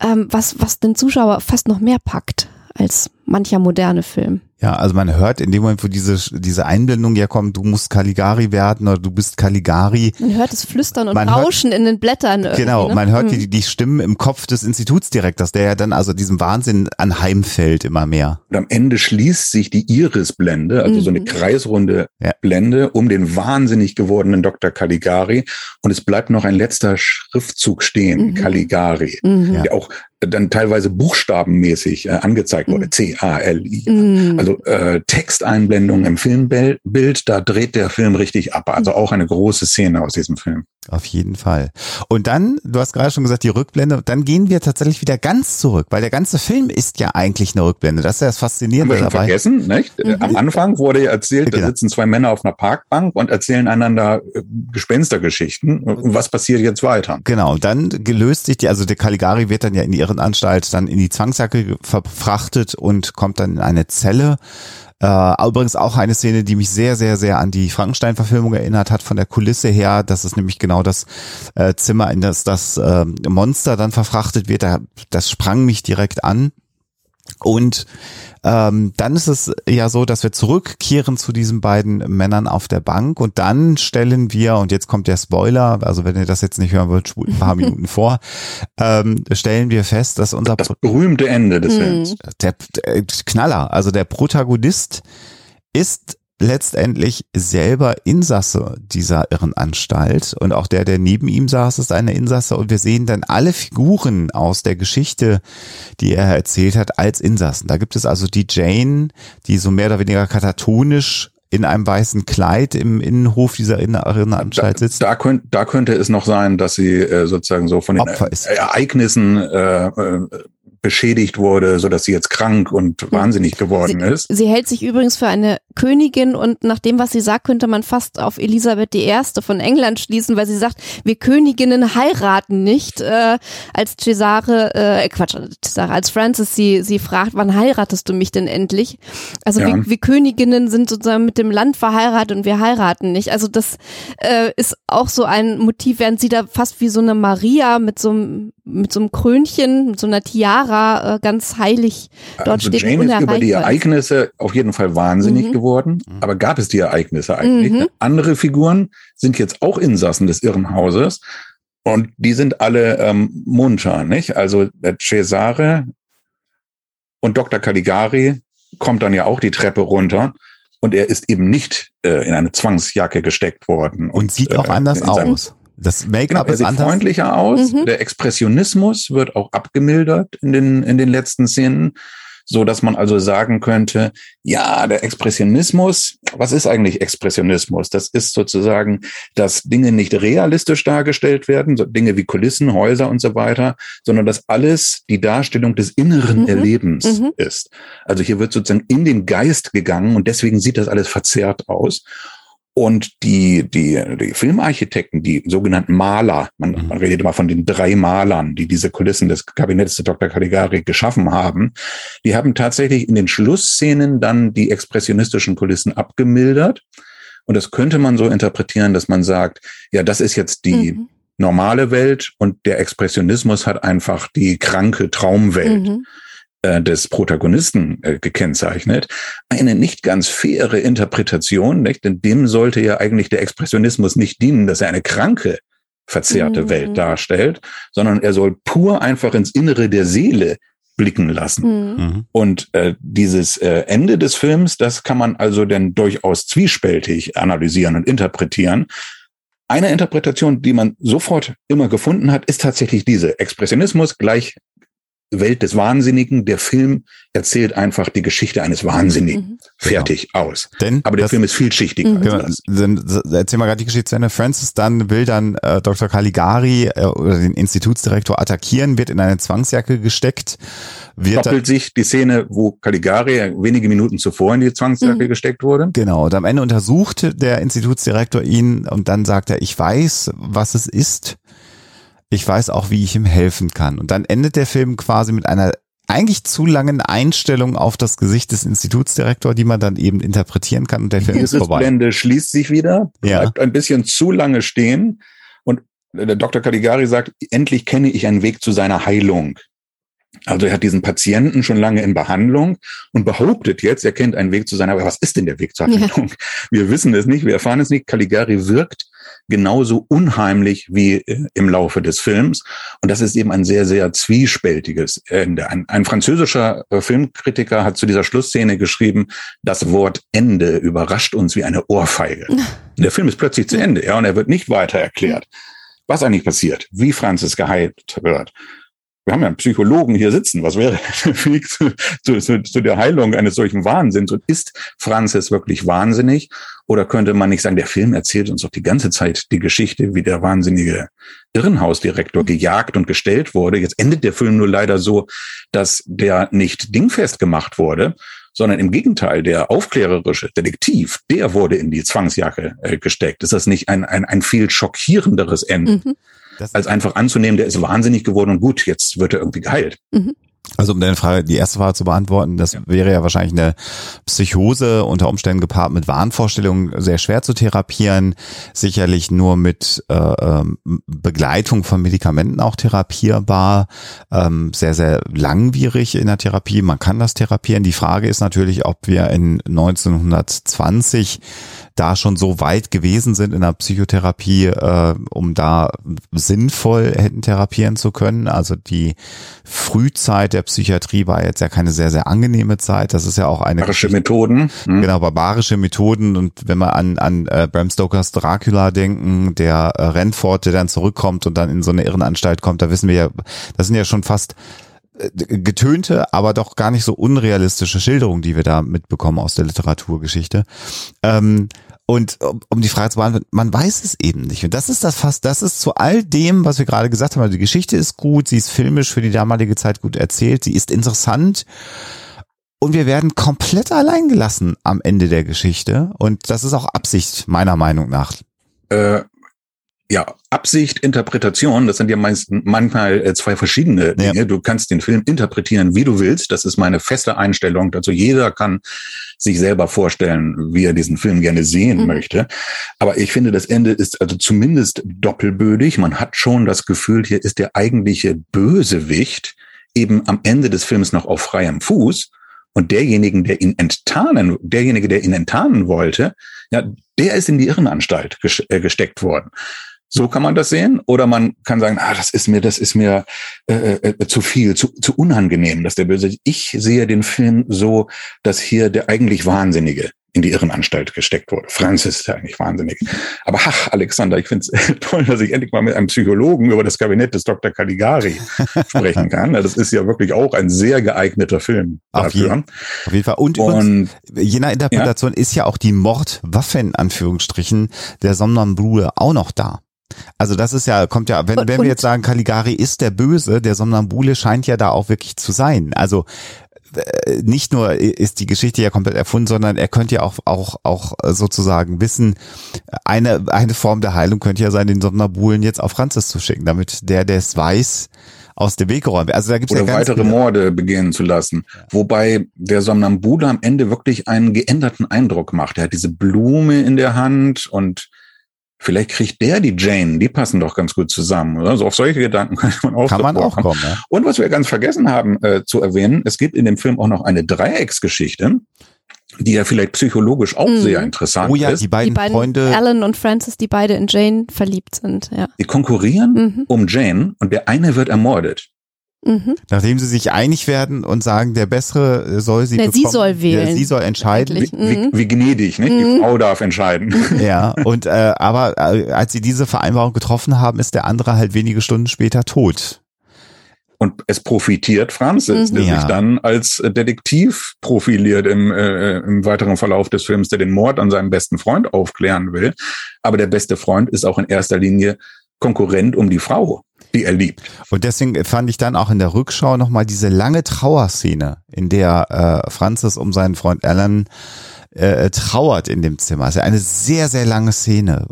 ähm, was, was den Zuschauer fast noch mehr packt als mancher moderne Film. Ja, also man hört in dem Moment, wo diese, diese Einblendung ja kommt, du musst Caligari werden oder du bist Caligari. Man hört es Flüstern und Man hört- Rauschen in den Blättern. irgendwie, Genau, ne? man hört Mhm. die, die Stimmen im Kopf des Institutsdirektors, der ja dann also diesem Wahnsinn anheimfällt immer mehr. Und am Ende schließt sich die Irisblende, also so eine Mhm. kreisrunde Ja. Blende, um den wahnsinnig gewordenen Dr. Caligari. Und es bleibt noch ein letzter Schriftzug stehen, Mhm. Caligari, Mhm. Der auch dann teilweise buchstabenmäßig äh, angezeigt wurde, Mhm. C-A-L-I. Mhm. Also äh, Texteinblendungen im Filmbild, da dreht der Film richtig ab. Also auch eine große Szene aus diesem Film. Auf jeden Fall. Und dann, du hast gerade schon gesagt, die Rückblende, dann gehen wir tatsächlich wieder ganz zurück, weil der ganze Film ist ja eigentlich eine Rückblende. Das ist ja das Haben wir Faszinierende schon dabei. vergessen, nicht? Äh, Mhm. Am Anfang wurde ja erzählt, da Genau. sitzen zwei Männer auf einer Parkbank und erzählen einander äh, Gespenstergeschichten. Und was passiert jetzt weiter? Genau, und dann gelöst sich die, also der Caligari wird dann ja in die Irrenanstalt dann in die Zwangsjacke verfrachtet und kommt dann in eine Zelle. Äh, übrigens auch eine Szene, die mich sehr, sehr, sehr an die Frankenstein-Verfilmung erinnert hat, von der Kulisse her. Das ist nämlich genau das äh, Zimmer, in das das äh, Monster dann verfrachtet wird. Da, das sprang mich direkt an. Und ähm, dann ist es ja so, dass wir zurückkehren zu diesen beiden Männern auf der Bank und dann stellen wir, und jetzt kommt der Spoiler, also wenn ihr das jetzt nicht hören wollt, spult ein paar Minuten vor, ähm, stellen wir fest, dass unser Das berühmte Ende des Mhm. Films. der, der Knaller, also der Protagonist ist letztendlich selber Insasse dieser Irrenanstalt und auch der, der neben ihm saß, ist eine Insasse und wir sehen dann alle Figuren aus der Geschichte, die er erzählt hat, als Insassen. Da gibt es also die Jane, die so mehr oder weniger katatonisch in einem weißen Kleid im Innenhof dieser Irrenanstalt sitzt. Da, könnt, da könnte es noch sein, dass sie äh, sozusagen so von den. Ereignissen äh, äh, beschädigt wurde, so dass sie jetzt krank und wahnsinnig geworden ist. Sie hält sich übrigens für eine Königin und nach dem, was sie sagt, könnte man fast auf Elisabeth I. von England schließen, weil sie sagt, wir Königinnen heiraten nicht. Äh, als Cesare, äh, Quatsch, Cesare, als Francis sie, sie fragt, wann heiratest du mich denn endlich? Also Ja. wir, wir Königinnen sind sozusagen mit dem Land verheiratet und wir heiraten nicht. Also das äh, ist auch so ein Motiv, während sie da fast wie so eine Maria mit so einem mit so einem Krönchen, mit so einer Tiara äh, ganz heilig dort also steht. Jane ist über die Ereignisse auf jeden Fall wahnsinnig Mhm. geworden. Aber gab es die Ereignisse eigentlich? Mhm. Andere Figuren sind jetzt auch Insassen des Irrenhauses. Und die sind alle ähm, munter, nicht? Also der Cesare und Dr. Caligari kommt dann ja auch die Treppe runter. Und er ist eben nicht äh, in eine Zwangsjacke gesteckt worden. Und sieht auch äh, anders aus. Das Genau, Make-up er ist sieht anders. freundlicher aus. Mhm. Der Expressionismus wird auch abgemildert in den, in den letzten Szenen, so dass man also sagen könnte, ja, der Expressionismus, was ist eigentlich Expressionismus? Das ist sozusagen, dass Dinge nicht realistisch dargestellt werden, so Dinge wie Kulissen, Häuser und so weiter, sondern dass alles die Darstellung des inneren Mhm. Erlebens Mhm. ist. Also hier wird sozusagen in den Geist gegangen und deswegen sieht das alles verzerrt aus. Und die, die, die Filmarchitekten, die sogenannten Maler, man, Mhm. man redet immer von den drei Malern, die diese Kulissen des Kabinetts des Dr. Caligari geschaffen haben, die haben tatsächlich in den Schlussszenen dann die expressionistischen Kulissen abgemildert. Und das könnte man so interpretieren, dass man sagt, ja, das ist jetzt die Mhm. normale Welt und der Expressionismus hat einfach die kranke Traumwelt Mhm. Äh, des Protagonisten äh, gekennzeichnet. Eine nicht ganz faire Interpretation, nicht? denn dem sollte ja eigentlich der Expressionismus nicht dienen, dass er eine kranke, verzerrte Mhm. Welt darstellt, sondern er soll pur einfach ins Innere der Seele blicken lassen. Mhm. Mhm. Und äh, dieses äh, Ende des Films, das kann man also dann durchaus zwiespältig analysieren und interpretieren. Eine Interpretation, die man sofort immer gefunden hat, ist tatsächlich diese. Expressionismus gleich Welt des Wahnsinnigen. Der Film erzählt einfach die Geschichte eines Wahnsinnigen. Mhm. Fertig, aus. Denn Aber der Film ist vielschichtiger Mhm. Genau, dann, erzähl mal gerade die Geschichte zu Ende. Francis dann will dann äh, Dr. Caligari äh, oder den Institutsdirektor attackieren, wird in eine Zwangsjacke gesteckt, wird dann, Doppelt sich die Szene, wo Caligari wenige Minuten zuvor in die Zwangsjacke Mhm. gesteckt wurde. genau, und am Ende untersucht der Institutsdirektor ihn und dann sagt er, ich weiß, was es ist. Ich weiß auch, wie ich ihm helfen kann. Und dann endet der Film quasi mit einer eigentlich zu langen Einstellung auf das Gesicht des Institutsdirektors, die man dann eben interpretieren kann und der Film ist Diese vorbei. Blende schließt sich wieder, Ja. bleibt ein bisschen zu lange stehen und der Dr. Caligari sagt, endlich kenne ich einen Weg zu seiner Heilung. Also er hat diesen Patienten schon lange in Behandlung und behauptet jetzt, er kennt einen Weg zu seiner, aber was ist denn der Weg zur Ja. Heilung? Wir wissen es nicht, wir erfahren es nicht. Caligari wirkt genauso unheimlich wie äh, im Laufe des Films. Und das ist eben ein sehr, sehr zwiespältiges Ende. Ein, ein französischer äh, Filmkritiker hat zu dieser Schlussszene geschrieben, das Wort Ende überrascht uns wie eine Ohrfeige. Der Film ist plötzlich zu Ende, ja, und er wird nicht weiter erklärt, was eigentlich passiert, wie Francis geheilt wird. Wir haben ja einen Psychologen hier sitzen. Was wäre der Weg zu, zu, zu, der Heilung eines solchen Wahnsinns? Und ist Francis wirklich wahnsinnig? Oder könnte man nicht sagen, der Film erzählt uns doch die ganze Zeit die Geschichte, wie der wahnsinnige Irrenhausdirektor gejagt und gestellt wurde. Jetzt endet der Film nur leider so, dass der nicht dingfest gemacht wurde, sondern im Gegenteil, der aufklärerische Detektiv, der wurde in die Zwangsjacke äh, gesteckt. Ist das nicht ein, ein, ein viel schockierenderes Ende, Mhm. Das als einfach anzunehmen, der ist wahnsinnig geworden und gut, jetzt wird er irgendwie geheilt? Also um deine Frage, die erste Frage zu beantworten, das wäre ja wahrscheinlich eine Psychose unter Umständen gepaart mit Wahnvorstellungen sehr schwer zu therapieren, sicherlich nur mit äh, ähm, Begleitung von Medikamenten auch therapierbar, ähm, sehr, sehr langwierig in der Therapie, man kann das therapieren. Die Frage ist natürlich, ob wir in 1920 da schon so weit gewesen sind in der Psychotherapie, äh, um da sinnvoll hätten therapieren zu können. Also die Frühzeit der Psychiatrie war jetzt ja keine sehr, sehr angenehme Zeit. Das ist ja auch eine Barische Geschichte- Methoden. Hm? Genau, barbarische Methoden und wenn wir an, an äh, Bram Stokers Dracula denken, der äh, Renford, der dann zurückkommt und dann in so eine Irrenanstalt kommt, da wissen wir ja, das sind ja schon fast äh, getönte, aber doch gar nicht so unrealistische Schilderungen, die wir da mitbekommen aus der Literaturgeschichte. Ähm, und um, die Frage zu beantworten, man weiß es eben nicht. Und das ist das fast, das ist zu all dem, was wir gerade gesagt haben. Also die Geschichte ist gut, sie ist filmisch für die damalige Zeit gut erzählt, sie ist interessant. Und wir werden komplett allein gelassen am Ende der Geschichte. Und das ist auch Absicht, meiner Meinung nach. Äh, ja, Absicht, Interpretation, das sind ja meist, manchmal äh, zwei verschiedene Dinge. Ja. Du kannst den Film interpretieren, wie du willst. Das ist meine feste Einstellung dazu. Jeder kann sich selber vorstellen, wie er diesen Film gerne sehen mhm. möchte. Aber ich finde, das Ende ist also zumindest doppelbödig. Man hat schon das Gefühl, hier ist der eigentliche Bösewicht eben am Ende des Films noch auf freiem Fuß. Und derjenigen, der ihn enttarnen, derjenige, der ihn enttarnen wollte, ja, der ist in die Irrenanstalt äh, gesteckt worden. So kann man das sehen. Oder man kann sagen, ah, das ist mir, das ist mir äh, äh, zu viel, zu, zu unangenehm, dass der Böse. Ich sehe den Film so, dass hier der eigentlich Wahnsinnige in die Irrenanstalt gesteckt wurde. Francis ist ja eigentlich wahnsinnig. Aber ach, Alexander, ich finde es toll, dass ich endlich mal mit einem Psychologen über das Kabinett des Dr. Caligari sprechen kann. Das ist ja wirklich auch ein sehr geeigneter Film auf dafür. Jeden, auf jeden Fall. Und, und je nach Interpretation ja? ist ja auch die Mordwaffe in Anführungsstrichen der Somnambule auch noch da. Also das ist ja, kommt ja, wenn, wenn wir jetzt sagen, Caligari ist der Böse, der Somnambule scheint ja da auch wirklich zu sein. Also äh, nicht nur ist die Geschichte ja komplett erfunden, sondern er könnte ja auch, auch, auch sozusagen wissen, eine, eine Form der Heilung könnte ja sein, den Somnambulen jetzt auf Franzis zu schicken, damit der, der es weiß, aus dem Weg geräumt. Also da gibt's Oder ja weitere viele. Morde begehen zu lassen. Wobei der Somnambule am Ende wirklich einen geänderten Eindruck macht. Er hat diese Blume in der Hand und Vielleicht kriegt der die Jane, die passen doch ganz gut zusammen. Oder? So auf solche Gedanken kann man auch, kann man auch kommen. Ja. Und was wir ganz vergessen haben äh, zu erwähnen, es gibt in dem Film auch noch eine Dreiecksgeschichte, die ja vielleicht psychologisch auch mhm. sehr interessant oh ja, ist. Die beiden, die beiden Freunde. Alan und Francis, die beide in Jane verliebt sind. Ja. Die konkurrieren mhm. um Jane und der eine wird ermordet. Mhm. Nachdem sie sich einig werden und sagen, der Bessere soll sie Na, bekommen. Sie soll wählen. sie soll entscheiden. Wie, mhm. wie, wie, gnädig, ne? Mhm. Die Frau darf entscheiden. Ja, und äh, aber äh, als sie diese Vereinbarung getroffen haben, ist der andere halt wenige Stunden später tot. Und es profitiert Francis, mhm. der ja. sich dann als Detektiv profiliert im, äh, im weiteren Verlauf des Films, der den Mord an seinem besten Freund aufklären will. Aber der beste Freund ist auch in erster Linie Konkurrent um die Frau die er liebt. Und deswegen fand ich dann auch in der Rückschau nochmal diese lange Trauerszene, in der äh, Francis um seinen Freund Alan äh, trauert in dem Zimmer. Es ist eine sehr, sehr lange Szene.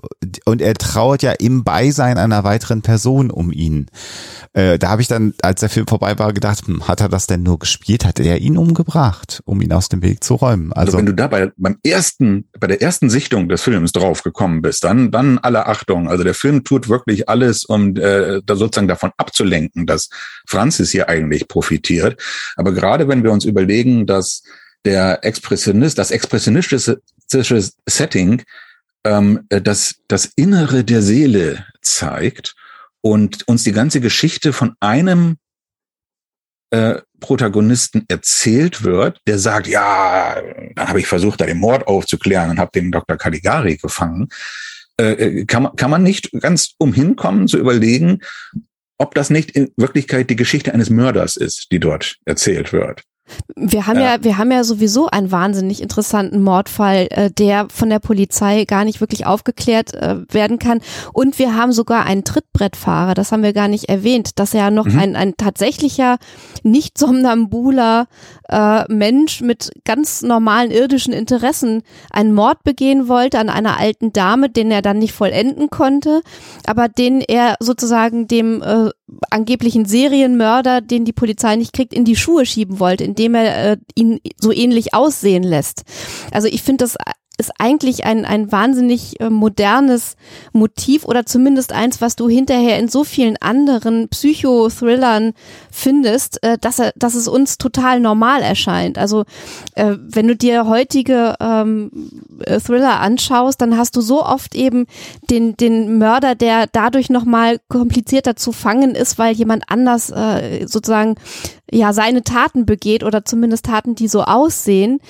Und er trauert ja im Beisein einer weiteren Person um ihn. Äh, da habe ich dann, als der Film vorbei war, gedacht, hm, hat er das denn nur gespielt? Hat er ihn umgebracht, um ihn aus dem Weg zu räumen? Also, also wenn du da bei, beim ersten, bei der ersten Sichtung des Films drauf gekommen bist, dann, dann alle Achtung. Also der Film tut wirklich alles, um äh, da sozusagen davon abzulenken, dass Francis hier eigentlich profitiert. Aber gerade wenn wir uns überlegen, dass der Expressionist, das expressionistische Setting, ähm, das, das Innere der Seele zeigt und uns die ganze Geschichte von einem äh, Protagonisten erzählt wird, der sagt, ja, dann habe ich versucht, da den Mord aufzuklären und habe den Dr. Caligari gefangen, äh, äh, kann, man, kann man nicht ganz umhin kommen zu überlegen, ob das nicht in Wirklichkeit die Geschichte eines Mörders ist, die dort erzählt wird. Wir haben ja. ja. wir haben ja sowieso einen wahnsinnig interessanten Mordfall, äh, der von der Polizei gar nicht wirklich aufgeklärt äh, werden kann. Und wir haben sogar einen Trittbrettfahrer, das haben wir gar nicht erwähnt, dass er ja noch mhm. ein, ein tatsächlicher, nicht somnambuler äh, Mensch mit ganz normalen irdischen Interessen einen Mord begehen wollte an einer alten Dame, den er dann nicht vollenden konnte, aber den er sozusagen dem äh, angeblichen Serienmörder, den die Polizei nicht kriegt, in die Schuhe schieben wollte, indem er äh, ihn so ähnlich aussehen lässt. Also ich finde das ist eigentlich ein, ein wahnsinnig äh, modernes Motiv oder zumindest eins, was du hinterher in so vielen anderen Psychothrillern findest, äh, dass, er, dass es uns total normal erscheint. Also äh, wenn du dir heutige ähm, äh, Thriller anschaust, dann hast du so oft eben den, den Mörder, der dadurch nochmal komplizierter zu fangen ist, weil jemand anders äh, sozusagen ja seine Taten begeht oder zumindest Taten, die so aussehen,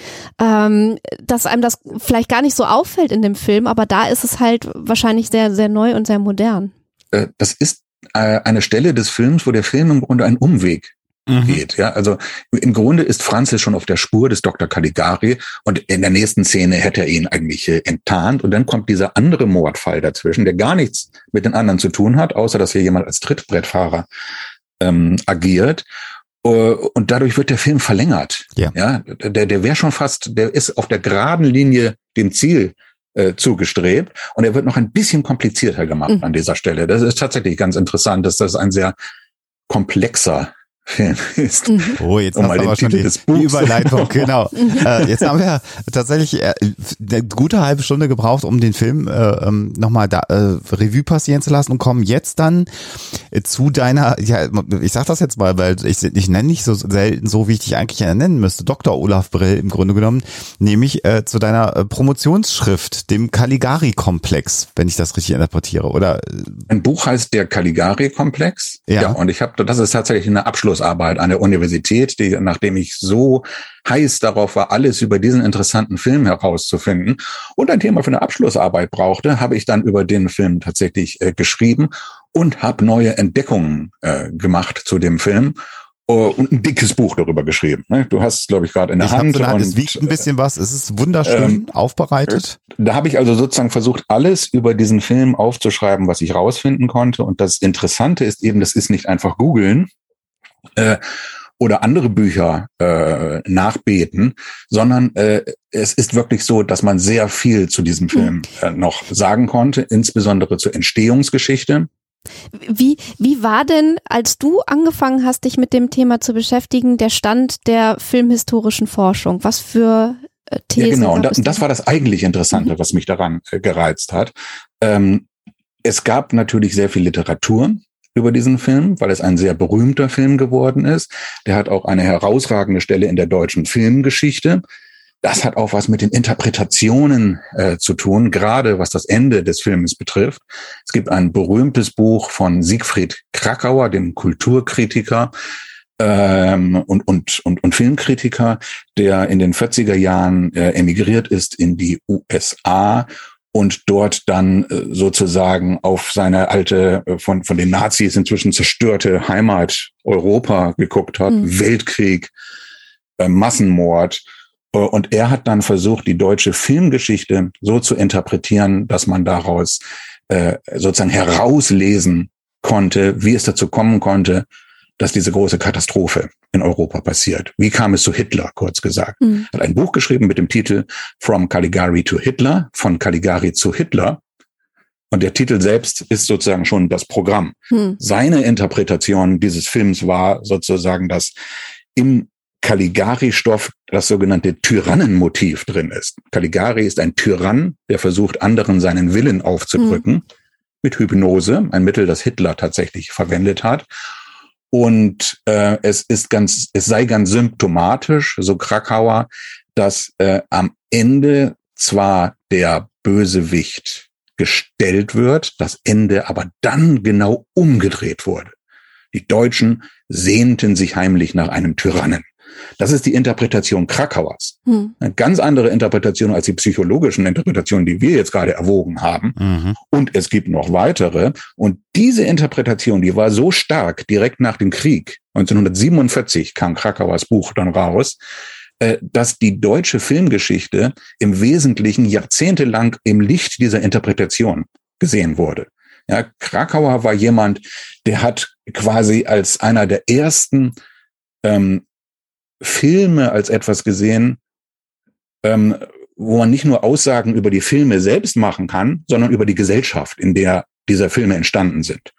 ähm, dass einem das vielleicht gar nicht so auffällt in dem Film, aber da ist es halt wahrscheinlich sehr, sehr neu und sehr modern. Äh, das ist äh, eine Stelle des Films, wo der Film im Grunde einen Umweg mhm. geht. Ja, also im Grunde ist Francis schon auf der Spur des Dr. Caligari und in der nächsten Szene hätte er ihn eigentlich äh, enttarnt und dann kommt dieser andere Mordfall dazwischen, der gar nichts mit den anderen zu tun hat, außer dass hier jemand als Trittbrettfahrer ähm, agiert. Äh, und dadurch wird der Film verlängert. Ja. ja der der wäre schon fast, der ist auf der geraden Linie dem Ziel äh, zugestrebt. Und er wird noch ein bisschen komplizierter gemacht mhm. an dieser Stelle. Das ist tatsächlich ganz interessant, dass das ein sehr komplexer Film ist. Mhm. Oh, jetzt um hast du aber schon die, die Überleitung, genau. äh, jetzt haben wir tatsächlich äh, eine gute halbe Stunde gebraucht, um den Film äh, ähm, nochmal da, äh, Revue passieren zu lassen und kommen jetzt dann äh, zu deiner, ja, ich sag das jetzt mal, weil ich, ich nenne nicht so selten so, wie ich dich eigentlich nennen müsste, Dr. Olaf Brill im Grunde genommen, nämlich äh, zu deiner äh, Promotionsschrift, dem Caligari-Komplex, wenn ich das richtig interpretiere, oder? Ein Buch heißt der Caligari-Komplex. Ja. ja. Und ich habe, das ist tatsächlich eine Abschluss Abschlussarbeit an der Universität, die, nachdem ich so heiß darauf war, alles über diesen interessanten Film herauszufinden und ein Thema für eine Abschlussarbeit brauchte, habe ich dann über den Film tatsächlich äh, geschrieben und habe neue Entdeckungen äh, gemacht zu dem Film Uh, und ein dickes Buch darüber geschrieben. Ne? Du hast es, glaube ich, gerade in der ich Hand. Hand. es wiegt ein bisschen was. Es ist wunderschön ähm, aufbereitet. Da habe ich also sozusagen versucht, alles über diesen Film aufzuschreiben, was ich rausfinden konnte. Und das Interessante ist eben, das ist nicht einfach googeln, äh, oder andere Bücher äh, nachbeten, sondern äh, es ist wirklich so, dass man sehr viel zu diesem Film äh, noch sagen konnte, insbesondere zur Entstehungsgeschichte. Wie, wie war denn, als du angefangen hast, dich mit dem Thema zu beschäftigen, der Stand der filmhistorischen Forschung? Was für äh, Thesen? Ja, genau. Und das, das war das eigentlich Interessante, mhm. was mich daran äh, gereizt hat. Ähm, es gab natürlich sehr viel Literatur über diesen Film, weil es ein sehr berühmter Film geworden ist. Der hat auch eine herausragende Stelle in der deutschen Filmgeschichte. Das hat auch was mit den Interpretationen äh, zu tun, gerade was das Ende des Films betrifft. Es gibt ein berühmtes Buch von Siegfried Krakauer, dem Kulturkritiker, ähm, und, und, und, und Filmkritiker, der in den 40er Jahren äh, emigriert ist in die USA und dort dann äh, sozusagen auf seine alte, äh, von, von den Nazis inzwischen zerstörte Heimat Europa geguckt hat, mhm. Weltkrieg, äh, Massenmord. Und er hat dann versucht, die deutsche Filmgeschichte so zu interpretieren, dass man daraus äh, sozusagen herauslesen konnte, wie es dazu kommen konnte, dass diese große Katastrophe in Europa passiert. Wie kam es zu Hitler, kurz gesagt? Mhm. Hat ein Buch geschrieben mit dem Titel From Caligari to Hitler, von Caligari zu Hitler. Und der Titel selbst ist sozusagen schon das Programm. Mhm. Seine Interpretation dieses Films war sozusagen, dass im Caligari-Stoff das sogenannte Tyrannenmotiv drin ist. Caligari ist ein Tyrann, der versucht, anderen seinen Willen aufzudrücken. Mhm. Mit Hypnose, ein Mittel, das Hitler tatsächlich verwendet hat. Und äh, es ist ganz, es sei ganz symptomatisch, so Krakauer, dass äh, am Ende zwar der Bösewicht gestellt wird, das Ende aber dann genau umgedreht wurde. Die Deutschen sehnten sich heimlich nach einem Tyrannen. Das ist die Interpretation Krakauers. Hm. Eine ganz andere Interpretation als die psychologischen Interpretationen, die wir jetzt gerade erwogen haben. Mhm. Und es gibt noch weitere. Und diese Interpretation, die war so stark direkt nach dem Krieg. 1947 kam Krakauers Buch dann raus äh, dass die deutsche Filmgeschichte im Wesentlichen jahrzehntelang im Licht dieser Interpretation gesehen wurde. Ja, Krakauer war jemand, der hat quasi als einer der ersten ähm, Filme als etwas gesehen, ähm, wo man nicht nur Aussagen über die Filme selbst machen kann, sondern über die Gesellschaft, in der diese Filme entstanden sind.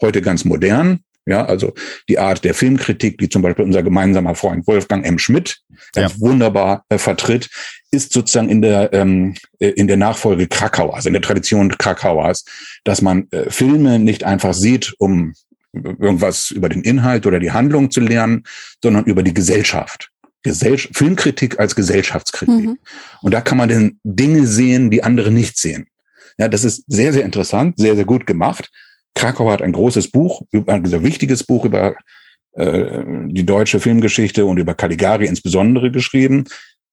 Heute ganz modern, ja, also die Art der Filmkritik, die zum Beispiel unser gemeinsamer Freund Wolfgang M. Schmidt ganz ja. wunderbar äh, vertritt, ist sozusagen in der ähm, äh, in der Nachfolge Krakauers, also in der Tradition Krakauers, dass man äh, Filme nicht einfach sieht, um irgendwas über den Inhalt oder die Handlung zu lernen, sondern über die Gesellschaft. Gesell Filmkritik als Gesellschaftskritik. Mhm. Und da kann man dann Dinge sehen, die andere nicht sehen. Ja, das ist sehr, sehr interessant, sehr, sehr gut gemacht. Krakau hat ein großes Buch, ein sehr wichtiges Buch über äh, die deutsche Filmgeschichte und über Caligari insbesondere geschrieben.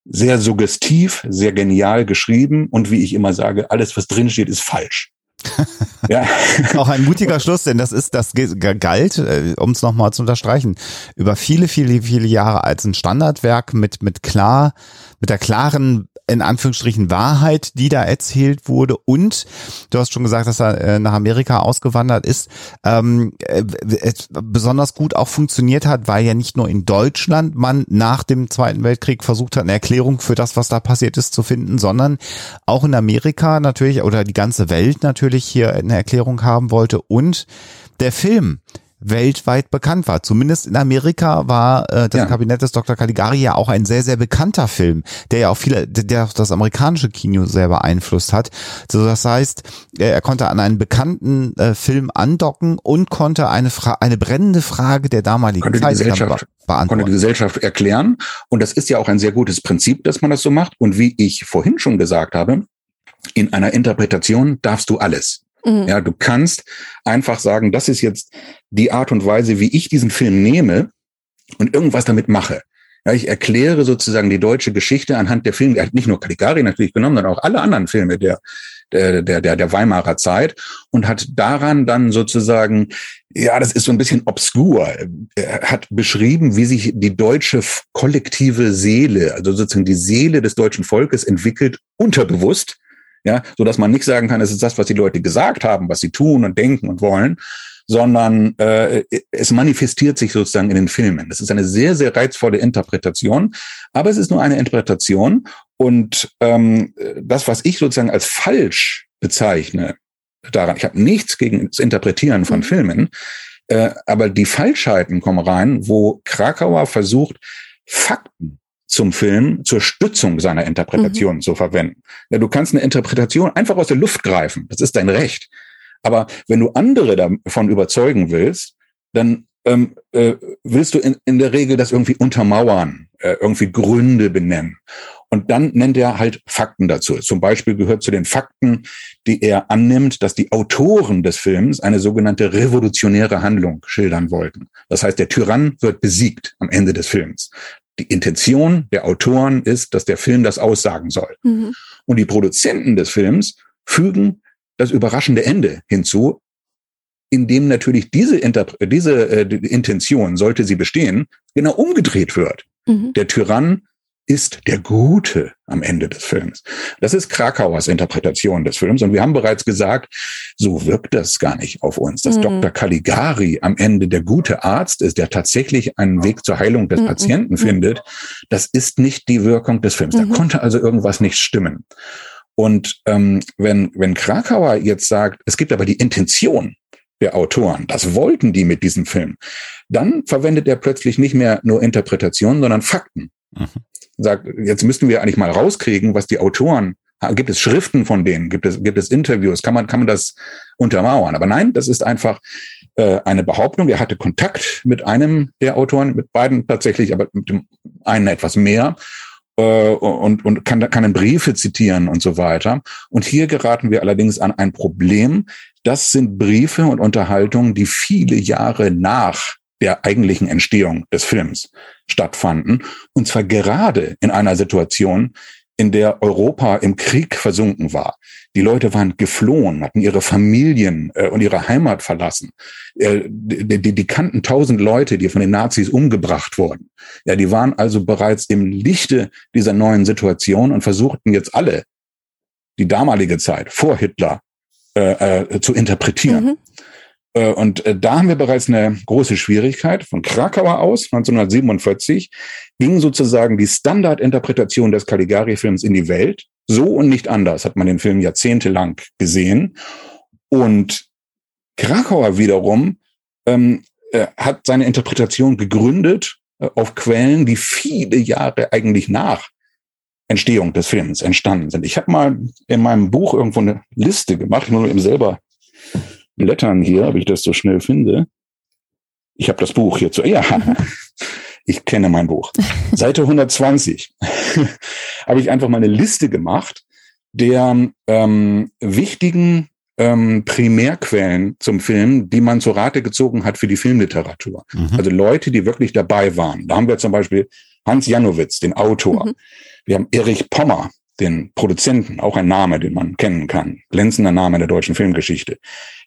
Sehr suggestiv, sehr genial geschrieben und wie ich immer sage, alles, was drinsteht, ist falsch. ja. Auch ein mutiger Schluss, denn das ist, das galt, äh, um es nochmal zu unterstreichen, über viele, viele, viele Jahre als ein Standardwerk mit, mit klar, mit der klaren in Anführungsstrichen Wahrheit, die da erzählt wurde. Und du hast schon gesagt, dass er äh, nach Amerika ausgewandert ist, ähm, äh, besonders gut auch funktioniert hat, weil ja nicht nur in Deutschland man nach dem Zweiten Weltkrieg versucht hat, eine Erklärung für das, was da passiert ist, zu finden, sondern auch in Amerika natürlich oder die ganze Welt natürlich hier eine Erklärung haben wollte. Und der Film weltweit bekannt war. Zumindest in Amerika war äh, das ja. Kabinett des Dr. Caligari ja auch ein sehr, sehr bekannter Film, der ja auch viele, der auch das amerikanische Kino sehr beeinflusst hat. So, das heißt, er konnte an einen bekannten äh, Film andocken und konnte eine, Fra eine brennende Frage der damaligen konnte Zeit Gesellschaft, beantworten. Konnte die Gesellschaft erklären. Und das ist ja auch ein sehr gutes Prinzip, dass man das so macht. Und wie ich vorhin schon gesagt habe, in einer Interpretation darfst du alles. Mhm. Ja, du kannst einfach sagen, das ist jetzt die Art und Weise, wie ich diesen Film nehme und irgendwas damit mache. Ja, ich erkläre sozusagen die deutsche Geschichte anhand der Filme. Er hat nicht nur Caligari natürlich genommen, sondern auch alle anderen Filme der, der, der, der, der Weimarer Zeit und hat daran dann sozusagen, ja, das ist so ein bisschen obskur. Er hat beschrieben, wie sich die deutsche kollektive Seele, also sozusagen die Seele des deutschen Volkes entwickelt, unterbewusst ja, so dass man nicht sagen kann, es ist das, was die Leute gesagt haben, was sie tun und denken und wollen, sondern äh, es manifestiert sich sozusagen in den Filmen. Das ist eine sehr, sehr reizvolle Interpretation, aber es ist nur eine Interpretation und ähm, das, was ich sozusagen als falsch bezeichne, daran, ich habe nichts gegen das Interpretieren von mhm. Filmen, äh, aber die Falschheiten kommen rein, wo Krakauer versucht, Fakten zum Film zur Stützung seiner Interpretation mhm. zu verwenden. Ja, du kannst eine Interpretation einfach aus der Luft greifen. Das ist dein Recht. Aber wenn du andere davon überzeugen willst, dann ähm, äh, willst du in, in der Regel das irgendwie untermauern, äh, irgendwie Gründe benennen. Und dann nennt er halt Fakten dazu. Zum Beispiel gehört zu den Fakten, die er annimmt, dass die Autoren des Films eine sogenannte revolutionäre Handlung schildern wollten. Das heißt, der Tyrann wird besiegt am Ende des Films die Intention der Autoren ist, dass der Film das aussagen soll. Mhm. Und die Produzenten des Films fügen das überraschende Ende hinzu, indem natürlich diese, Interp diese äh, Intention, sollte sie bestehen, genau umgedreht wird. Mhm. Der Tyrann ist der Gute am Ende des Films. Das ist Krakauers Interpretation des Films. Und wir haben bereits gesagt, so wirkt das gar nicht auf uns. Dass mhm. Dr. Caligari am Ende der gute Arzt ist, der tatsächlich einen Weg zur Heilung des mhm. Patienten mhm. findet, das ist nicht die Wirkung des Films. Da mhm. konnte also irgendwas nicht stimmen. Und ähm, wenn, wenn Krakauer jetzt sagt, es gibt aber die Intention der Autoren, das wollten die mit diesem Film, dann verwendet er plötzlich nicht mehr nur Interpretationen, sondern Fakten. Mhm sagt, jetzt müssten wir eigentlich mal rauskriegen, was die Autoren Gibt es Schriften von denen? Gibt es, gibt es Interviews? Kann man, kann man das untermauern? Aber nein, das ist einfach äh, eine Behauptung. Er hatte Kontakt mit einem der Autoren, mit beiden tatsächlich, aber mit dem einen etwas mehr äh, und, und kann, kann in Briefe zitieren und so weiter. Und hier geraten wir allerdings an ein Problem. Das sind Briefe und Unterhaltungen, die viele Jahre nach der eigentlichen Entstehung des Films stattfanden. Und zwar gerade in einer Situation, in der Europa im Krieg versunken war. Die Leute waren geflohen, hatten ihre Familien äh, und ihre Heimat verlassen. Äh, die, die, die, kannten tausend Leute, die von den Nazis umgebracht wurden. Ja, die waren also bereits im Lichte dieser neuen Situation und versuchten jetzt alle die damalige Zeit vor Hitler äh, äh, zu interpretieren. Mhm. Äh, und äh, da haben wir bereits eine große Schwierigkeit. Von Krakauer aus, 1947, ging sozusagen die Standardinterpretation des Caligari-Films in die Welt. So und nicht anders hat man den Film jahrzehntelang gesehen. Und Krakauer wiederum ähm, äh, hat seine Interpretation gegründet äh, auf Quellen, die viele Jahre eigentlich nach Entstehung des Films entstanden sind. Ich habe mal in meinem Buch irgendwo eine Liste gemacht, ich muss eben selber blättern hier, ob ich das so schnell finde. Ich habe das Buch hier zu. Ja, ich kenne mein Buch. Seite 120 habe ich einfach mal eine Liste gemacht der ähm, wichtigen ähm, Primärquellen zum Film, die man zur Rate gezogen hat für die Filmliteratur. Mhm. Also Leute, die wirklich dabei waren. Da haben wir zum Beispiel Hans Janowitz, den Autor. Mhm. Wir haben Erich Pommer, den Produzenten, auch ein Name, den man kennen kann, glänzender Name in der deutschen Filmgeschichte.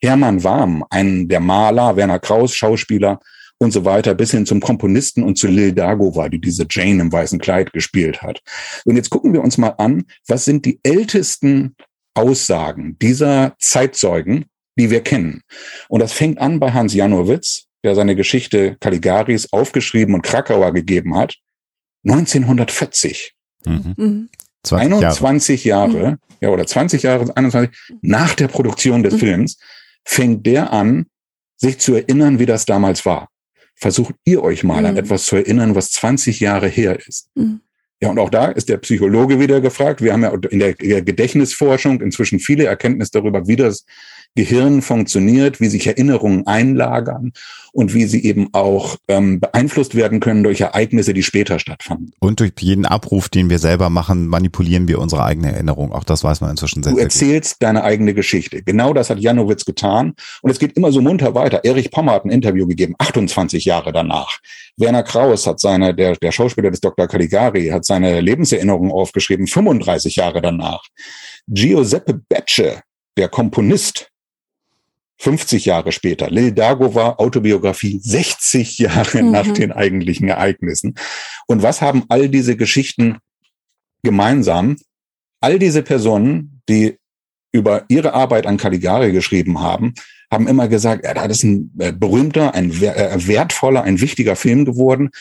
Hermann Warm, ein der Maler, Werner Kraus, Schauspieler und so weiter, bis hin zum Komponisten und zu Lil Dagova, die diese Jane im weißen Kleid gespielt hat. Und jetzt gucken wir uns mal an, was sind die ältesten Aussagen dieser Zeitzeugen, die wir kennen. Und das fängt an bei Hans Janowitz, der seine Geschichte Caligaris aufgeschrieben und Krakauer gegeben hat, 1940. Mhm. Mhm. 21 Jahre, Jahre mhm. ja, oder 20 Jahre, 21, nach der Produktion des mhm. Films, fängt der an, sich zu erinnern, wie das damals war. Versucht ihr euch mal an mhm. etwas zu erinnern, was 20 Jahre her ist. Mhm. Ja, und auch da ist der Psychologe wieder gefragt. Wir haben ja in der Gedächtnisforschung inzwischen viele Erkenntnisse darüber, wie das Gehirn funktioniert, wie sich Erinnerungen einlagern und wie sie eben auch ähm, beeinflusst werden können durch Ereignisse, die später stattfanden. Und durch jeden Abruf, den wir selber machen, manipulieren wir unsere eigene Erinnerung. Auch das weiß man inzwischen sehr, Du erzählst gut. deine eigene Geschichte. Genau das hat Janowitz getan. Und es geht immer so munter weiter. Erich Pommer hat ein Interview gegeben, 28 Jahre danach. Werner Kraus hat seine, der, der Schauspieler des Dr. Caligari, hat seine Lebenserinnerungen aufgeschrieben, 35 Jahre danach. Giuseppe Becce, der Komponist, 50 Jahre später. Lil Dagova Autobiografie 60 Jahre mhm. nach den eigentlichen Ereignissen. Und was haben all diese Geschichten gemeinsam? All diese Personen, die über ihre Arbeit an Caligari geschrieben haben, haben immer gesagt, ja, das ist ein äh, berühmter, ein äh, wertvoller, ein wichtiger Film geworden.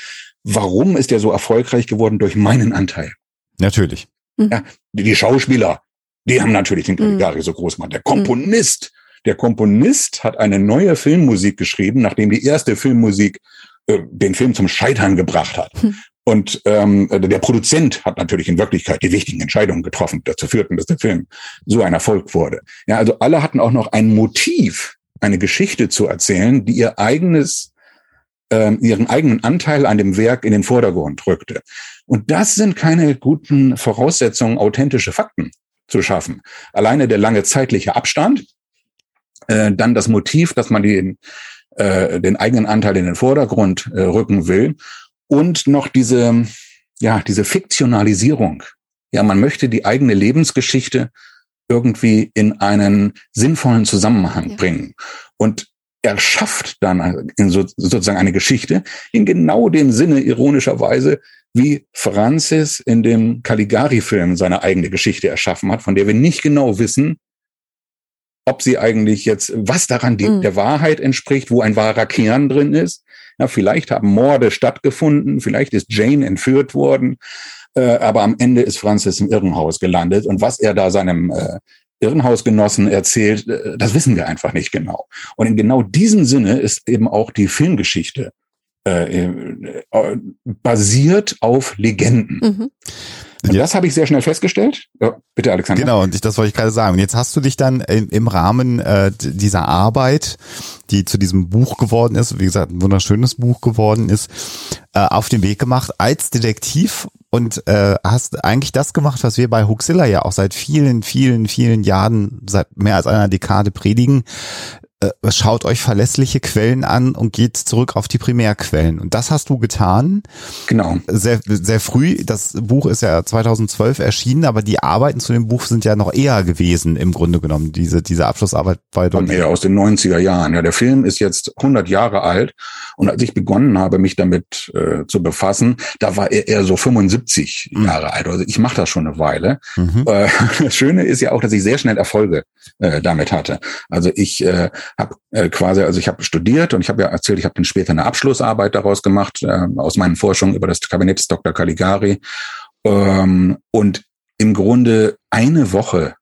Warum ist er so erfolgreich geworden? Durch meinen Anteil. Natürlich. Ja, die, Schauspieler, die haben natürlich den Caligari mhm. so groß gemacht. Der Komponist, der Komponist hat eine neue Filmmusik geschrieben, nachdem die erste Filmmusik äh, den Film zum Scheitern gebracht hat. Hm. Und ähm, der Produzent hat natürlich in Wirklichkeit die wichtigen Entscheidungen getroffen, dazu führten, dass der Film so ein Erfolg wurde. Ja, also alle hatten auch noch ein Motiv, eine Geschichte zu erzählen, die ihr eigenes, ähm, ihren eigenen Anteil an dem Werk in den Vordergrund rückte. Und das sind keine guten Voraussetzungen, authentische Fakten zu schaffen. Alleine der lange zeitliche Abstand, äh, dann das Motiv, dass man den, äh, den eigenen Anteil in den Vordergrund äh, rücken will und noch diese, ja, diese Fiktionalisierung. Ja, man möchte die eigene Lebensgeschichte irgendwie in einen sinnvollen Zusammenhang ja. bringen. Und er schafft dann so, sozusagen eine Geschichte in genau dem Sinne ironischerweise, wie Francis in dem Caligari-Film seine eigene Geschichte erschaffen hat, von der wir nicht genau wissen, ob sie eigentlich jetzt, was daran die, mhm. der Wahrheit entspricht, wo ein wahrer Kern drin ist. Ja, vielleicht haben Morde stattgefunden, vielleicht ist Jane entführt worden, äh, aber am Ende ist Francis im Irrenhaus gelandet. Und was er da seinem äh, Irrenhausgenossen erzählt, äh, das wissen wir einfach nicht genau. Und in genau diesem Sinne ist eben auch die Filmgeschichte äh, äh, basiert auf Legenden. Mhm. Und das habe ich sehr schnell festgestellt. Ja, bitte, Alexander. Genau, und ich, das wollte ich gerade sagen. Und jetzt hast du dich dann im, im Rahmen äh, dieser Arbeit, die zu diesem Buch geworden ist, wie gesagt, ein wunderschönes Buch geworden ist, äh, auf den Weg gemacht als Detektiv und äh, hast eigentlich das gemacht, was wir bei Huxilla ja auch seit vielen, vielen, vielen Jahren, seit mehr als einer Dekade predigen, schaut euch verlässliche Quellen an und geht zurück auf die Primärquellen. Und das hast du getan. Genau. Sehr, sehr früh. Das Buch ist ja 2012 erschienen, aber die Arbeiten zu dem Buch sind ja noch eher gewesen, im Grunde genommen. Diese, diese Abschlussarbeit war Kommt eher aus den 90er Jahren. Ja, der Film ist jetzt 100 Jahre alt. Und als ich begonnen habe, mich damit äh, zu befassen, da war er eher so 75 mhm. Jahre alt. Also ich mache das schon eine Weile. Mhm. Äh, das Schöne ist ja auch, dass ich sehr schnell Erfolge äh, damit hatte. Also ich äh, habe äh, quasi, also ich habe studiert und ich habe ja erzählt, ich habe dann später eine Abschlussarbeit daraus gemacht äh, aus meinen Forschungen über das Kabinett des Dr. Caligari. Ähm, und im Grunde eine Woche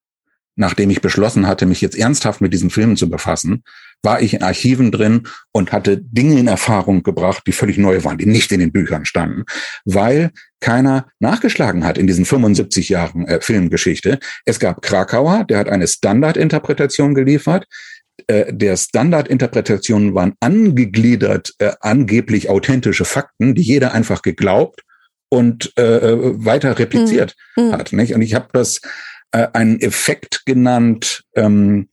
nachdem ich beschlossen hatte, mich jetzt ernsthaft mit diesen Filmen zu befassen, war ich in Archiven drin und hatte Dinge in Erfahrung gebracht, die völlig neu waren, die nicht in den Büchern standen, weil keiner nachgeschlagen hat in diesen 75 Jahren äh, Filmgeschichte. Es gab Krakauer, der hat eine Standardinterpretation geliefert. Äh, der Standardinterpretationen waren angegliedert, äh, angeblich authentische Fakten, die jeder einfach geglaubt und äh, äh weiter repliziert mhm. hat. Nicht? Und ich habe das äh, einen Effekt genannt ähm,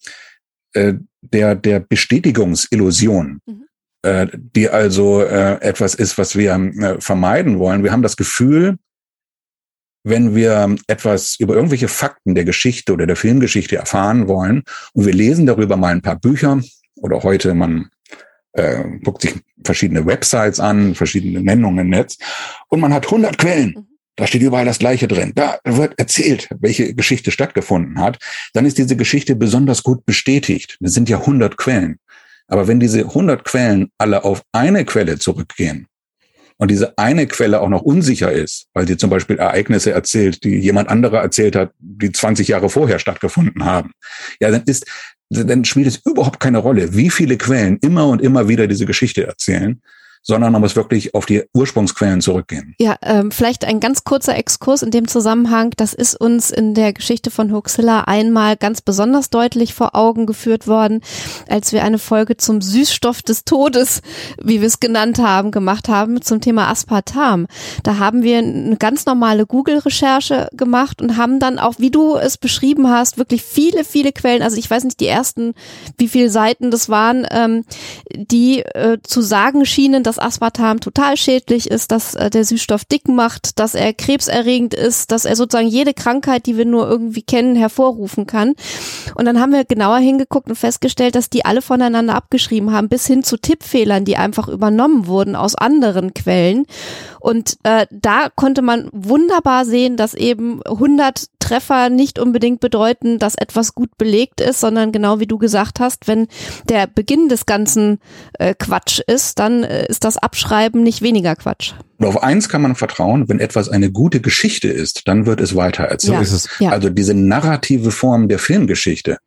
äh, der, der Bestätigungsillusion. Mhm. Äh, die also äh, etwas ist, was wir äh, vermeiden wollen. Wir haben das Gefühl, wenn wir etwas über irgendwelche Fakten der Geschichte oder der Filmgeschichte erfahren wollen und wir lesen darüber mal ein paar Bücher oder heute man äh, guckt sich verschiedene Websites an, verschiedene Nennungen im Netz und man hat 100 Quellen. Mhm. Da steht überall das Gleiche drin. Da wird erzählt, welche Geschichte stattgefunden hat. Dann ist diese Geschichte besonders gut bestätigt. Das sind ja 100 Quellen. Aber wenn diese 100 Quellen alle auf eine Quelle zurückgehen und diese eine Quelle auch noch unsicher ist, weil sie zum Beispiel Ereignisse erzählt, die jemand anderer erzählt hat, die 20 Jahre vorher stattgefunden haben, ja, dann ist, dann spielt es überhaupt keine Rolle, wie viele Quellen immer und immer wieder diese Geschichte erzählen sondern man muss wirklich auf die Ursprungsquellen zurückgehen. Ja, ähm, vielleicht ein ganz kurzer Exkurs in dem Zusammenhang. Das ist uns in der Geschichte von Huxilla einmal ganz besonders deutlich vor Augen geführt worden, als wir eine Folge zum Süßstoff des Todes, wie wir es genannt haben, gemacht haben zum Thema Aspartam. Da haben wir eine ganz normale Google-Recherche gemacht und haben dann auch, wie du es beschrieben hast, wirklich viele, viele Quellen, also ich weiß nicht die ersten, wie viele Seiten das waren, ähm, die äh, zu sagen schienen, dass dass Aspartam total schädlich ist, dass äh, der Süßstoff dick macht, dass er krebserregend ist, dass er sozusagen jede Krankheit, die wir nur irgendwie kennen, hervorrufen kann. Und dann haben wir genauer hingeguckt und festgestellt, dass die alle voneinander abgeschrieben haben, bis hin zu Tippfehlern, die einfach übernommen wurden aus anderen Quellen. Und äh, da konnte man wunderbar sehen, dass eben 100 Treffer nicht unbedingt bedeuten, dass etwas gut belegt ist, sondern genau wie du gesagt hast, wenn der Beginn des ganzen äh, Quatsch ist, dann äh, ist das Abschreiben nicht weniger Quatsch. Und auf eins kann man vertrauen, wenn etwas eine gute Geschichte ist, dann wird es weiter erzählt. Ja, ja. Also diese narrative Form der Filmgeschichte,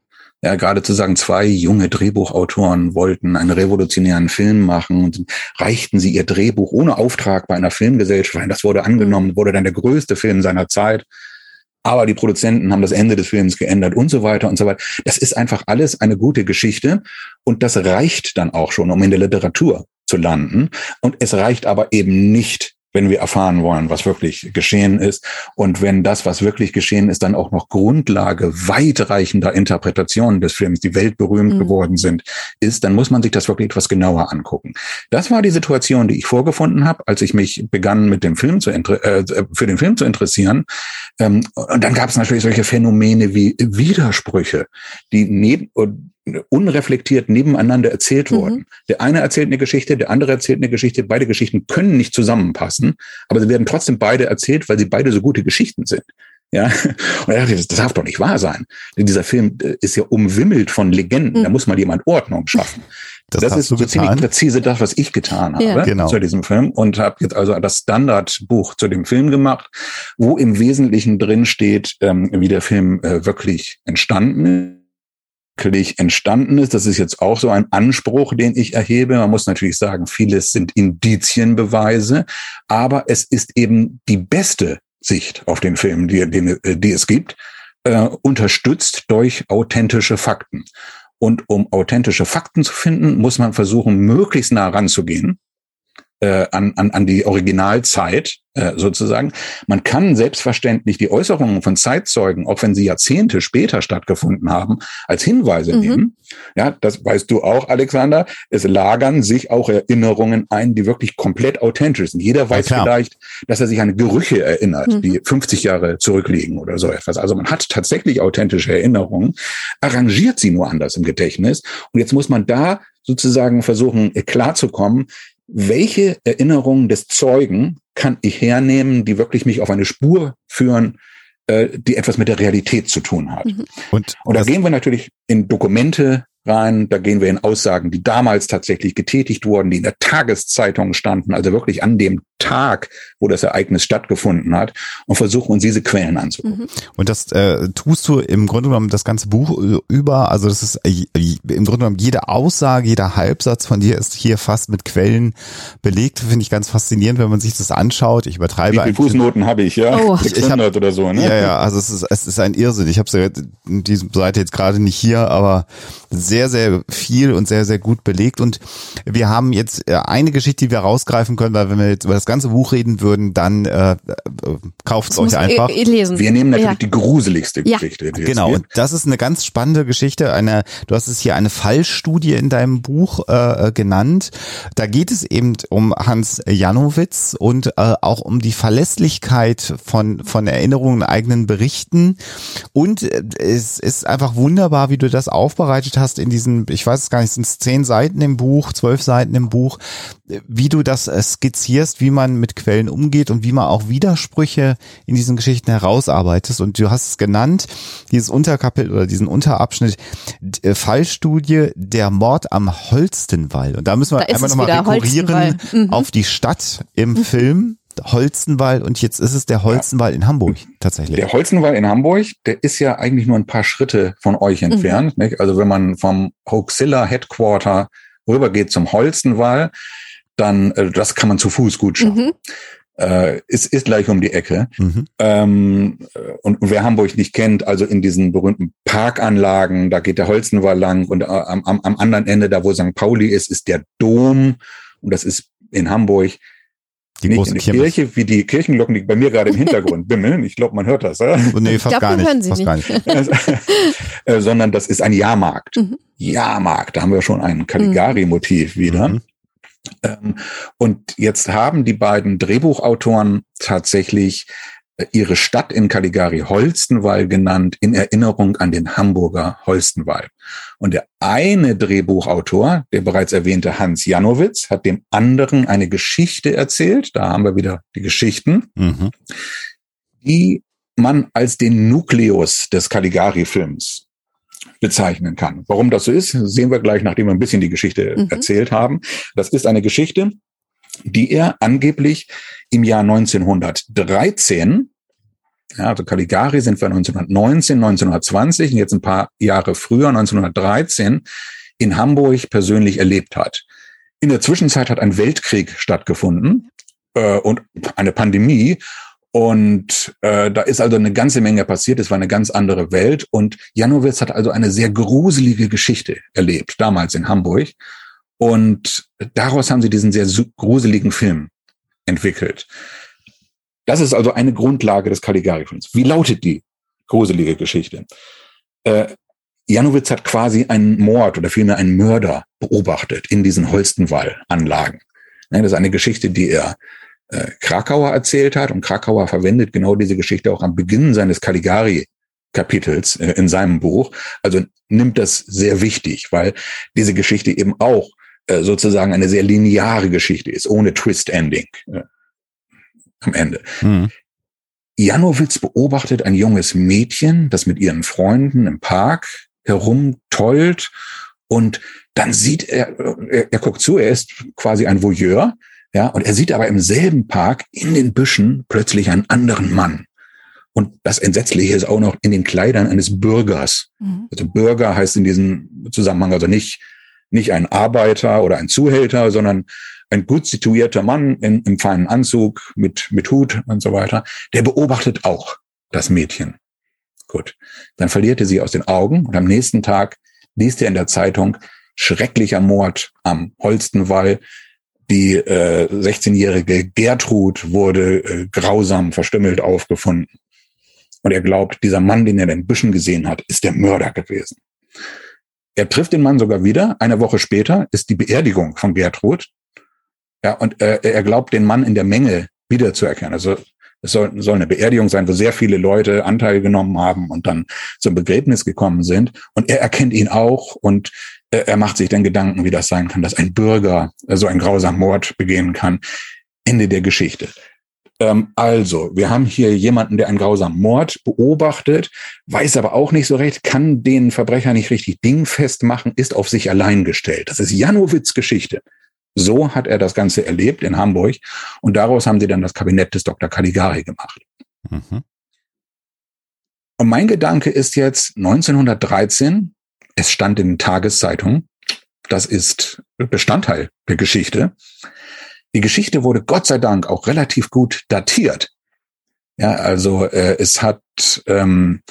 ja, gerade zu sagen, zwei junge Drehbuchautoren wollten einen revolutionären Film machen und reichten sie ihr Drehbuch ohne Auftrag bei einer Filmgesellschaft ein. Das wurde angenommen, wurde dann der größte Film seiner Zeit. Aber die Produzenten haben das Ende des Films geändert und so weiter und so weiter. Das ist einfach alles eine gute Geschichte und das reicht dann auch schon, um in der Literatur zu landen. Und es reicht aber eben nicht, wenn wir erfahren wollen, was wirklich geschehen ist. Und wenn das, was wirklich geschehen ist, dann auch noch Grundlage weitreichender Interpretationen des Films, die weltberühmt mhm. geworden sind, ist, dann muss man sich das wirklich etwas genauer angucken. Das war die Situation, die ich vorgefunden habe, als ich mich begann, mit dem Film zu äh, für den Film zu interessieren. Ähm, und dann gab es natürlich solche Phänomene wie Widersprüche, die neben unreflektiert nebeneinander erzählt worden. Mhm. Der eine erzählt eine Geschichte, der andere erzählt eine Geschichte. Beide Geschichten können nicht zusammenpassen, aber sie werden trotzdem beide erzählt, weil sie beide so gute Geschichten sind. Ja, und da dachte ich, das darf doch nicht wahr sein. Denn dieser Film äh, ist ja umwimmelt von Legenden. Mhm. Da muss mal jemand Ordnung schaffen. Das, das ist so ziemlich präzise das, was ich getan habe ja. genau. zu diesem Film und habe jetzt also das Standardbuch zu dem Film gemacht, wo im Wesentlichen drin steht, ähm, wie der Film äh, wirklich entstanden ist wirklich entstanden ist. Das ist jetzt auch so ein Anspruch, den ich erhebe. Man muss natürlich sagen, vieles sind Indizienbeweise, aber es ist eben die beste Sicht auf den Film, die, die, die es gibt, äh, unterstützt durch authentische Fakten. Und um authentische Fakten zu finden, muss man versuchen, möglichst nah ranzugehen äh, an, an, an die Originalzeit äh, sozusagen. Man kann selbstverständlich die Äußerungen von Zeitzeugen, auch wenn sie Jahrzehnte später stattgefunden haben, als Hinweise mhm. nehmen. Ja, das weißt du auch, Alexander. Es lagern sich auch Erinnerungen ein, die wirklich komplett authentisch sind. Jeder weiß ja, vielleicht, dass er sich an Gerüche erinnert, mhm. die 50 Jahre zurückliegen oder so etwas. Also man hat tatsächlich authentische Erinnerungen, arrangiert sie nur anders im Gedächtnis. Und jetzt muss man da sozusagen versuchen, klarzukommen, welche Erinnerungen des Zeugen kann ich hernehmen, die wirklich mich auf eine Spur führen, äh, die etwas mit der Realität zu tun hat. Mhm. Und, und da gehen wir natürlich in Dokumente rein. Da gehen wir in Aussagen, die damals tatsächlich getätigt wurden, die in der Tageszeitung standen, also wirklich an dem Tag, wo das Ereignis stattgefunden hat, und versuchen uns diese Quellen anzugucken. Mhm. Und das äh, tust du im Grunde genommen das ganze Buch über. Also das ist äh, im Grunde genommen jede Aussage, jeder Halbsatz von dir ist hier fast mit Quellen belegt. Finde ich ganz faszinierend, wenn man sich das anschaut. Ich übertreibe. Wie viele Fußnoten habe ich, ja? Oh. 600 oder so, ne? Ja, ja, also es ist, es ist ein Irrsinn. Ich habe ja diese Seite jetzt gerade nicht hier, aber sehr sehr, sehr viel und sehr, sehr gut belegt. Und wir haben jetzt äh, eine Geschichte, die wir rausgreifen können, weil wenn wir jetzt über das ganze Buch reden würden, dann äh, äh kauft es euch einfach. Eh lesen. Wir nehmen natürlich ja. die gruseligste ja. Geschichte. genau, und das ist eine ganz spannende Geschichte. Eine, du hast es hier eine Fallstudie in deinem Buch äh, genannt. Da geht es eben um Hans Janowitz und äh, auch um die Verlässlichkeit von, von Erinnerungen, eigenen Berichten. Und äh, es ist einfach wunderbar, wie du das aufbereitet hast in diesen, ich weiß es gar nicht, sind es zehn Seiten im Buch, zwölf Seiten im Buch, wie du das äh, skizzierst, wie man mit Quellen umgeht und wie man auch Widersprüche in diesen Geschichten herausarbeitet. Und du hast es genannt, dieses Unterkapitel oder diesen Unterabschnitt, äh, Fallstudie, der Mord am Holstenwall. Und da müssen wir da einmal nochmal rekurrieren mhm. auf die Stadt im mhm. Film. Holzenwall und jetzt ist es der Holzenwall ja. in Hamburg tatsächlich. Der Holzenwall in Hamburg, der ist ja eigentlich nur ein paar Schritte von euch mhm. entfernt. Mhm. Also wenn man vom Hoaxilla Headquarter rübergeht zum Holzenwall, dann äh, das kann man zu Fuß gut schaffen. Mhm. Äh, ist, ist gleich um die Ecke. Mhm. Ähm, und wer Hamburg nicht kennt, also in diesen berühmten Parkanlagen, da geht der Holzenwall lang und äh, am, am, am anderen Ende, da wo St. Pauli ist, ist der Dom. Und das ist in Hamburg die nicht große in Kirche, Kirche, wie die Kirchenglocken, die bei mir gerade im Hintergrund bimmeln. Ich glaube, man hört das. Oder? Nee, fast gar nicht. Fast gar nicht. Äh, sondern das ist ein Jahrmarkt. Mhm. Jahrmarkt, da haben wir schon ein Caligari-Motiv wieder. Mhm. Ähm, und jetzt haben die beiden Drehbuchautoren tatsächlich ihre Stadt in Caligari Holstenwall genannt, in Erinnerung an den Hamburger Holstenwall. Und der eine Drehbuchautor, der bereits erwähnte Hans Janowitz, hat dem anderen eine Geschichte erzählt. Da haben wir wieder die Geschichten, mhm. die man als den Nukleus des Caligari-Films bezeichnen kann. Warum das so ist, sehen wir gleich, nachdem wir ein bisschen die Geschichte mhm. erzählt haben. Das ist eine Geschichte, die er angeblich im Jahr 1913 ja, also Caligari sind wir 1919, 1920 und jetzt ein paar Jahre früher, 1913, in Hamburg persönlich erlebt hat. In der Zwischenzeit hat ein Weltkrieg stattgefunden äh, und eine Pandemie und äh, da ist also eine ganze Menge passiert. Es war eine ganz andere Welt. Und Janowitz hat also eine sehr gruselige Geschichte erlebt, damals in Hamburg. Und daraus haben sie diesen sehr gruseligen Film entwickelt. Das ist also eine Grundlage des Caligari-Films. Wie lautet die gruselige Geschichte? Äh, Janowitz hat quasi einen Mord oder vielmehr einen Mörder beobachtet in diesen Holstenwall-Anlagen. Das ist eine Geschichte, die er äh, Krakauer erzählt hat. Und Krakauer verwendet genau diese Geschichte auch am Beginn seines Caligari-Kapitels äh, in seinem Buch. Also nimmt das sehr wichtig, weil diese Geschichte eben auch äh, sozusagen eine sehr lineare Geschichte ist, ohne Twist-Ending äh, am Ende. Mhm. Janowitz beobachtet ein junges Mädchen, das mit ihren Freunden im Park herumtollt und dann sieht er, er, er guckt zu, er ist quasi ein Voyeur ja, und er sieht aber im selben Park in den Büschen plötzlich einen anderen Mann. Und das Entsetzliche ist auch noch in den Kleidern eines Bürgers. Mhm. Also Bürger heißt in diesem Zusammenhang also nicht, nicht ein Arbeiter oder ein Zuhälter, sondern ein gut situierter Mann in, im feinen Anzug mit, mit Hut und so weiter. Der beobachtet auch das Mädchen. Gut. Dann verliert er sie aus den Augen und am nächsten Tag liest er in der Zeitung schrecklicher Mord am Holstenwall die äh, 16-jährige Gertrud wurde äh, grausam verstümmelt aufgefunden. Und er glaubt, dieser Mann, den er in den Büschen gesehen hat, ist der Mörder gewesen. Er trifft den Mann sogar wieder. Eine Woche später ist die Beerdigung von Gertrud. Ja, und äh, er glaubt, den Mann in der Menge wiederzuerkennen. Also es soll, soll eine Beerdigung sein, wo sehr viele Leute Anteil genommen haben und dann zum Begräbnis gekommen sind. Und er erkennt ihn auch und er macht sich dann Gedanken, wie das sein kann, dass ein Bürger so einen grausamen Mord begehen kann. Ende der Geschichte. Ähm, also, wir haben hier jemanden, der einen grausamen Mord beobachtet, weiß aber auch nicht so recht, kann den Verbrecher nicht richtig dingfest machen, ist auf sich allein gestellt. Das ist Janowitz Geschichte. So hat er das Ganze erlebt in Hamburg und daraus haben sie dann das Kabinett des Dr. Caligari gemacht. Mhm. Und mein Gedanke ist jetzt 1913 es stand in Tageszeitungen. Das ist Bestandteil der Geschichte. Die Geschichte wurde Gott sei Dank auch relativ gut datiert. Ja, also äh, es hat ähm,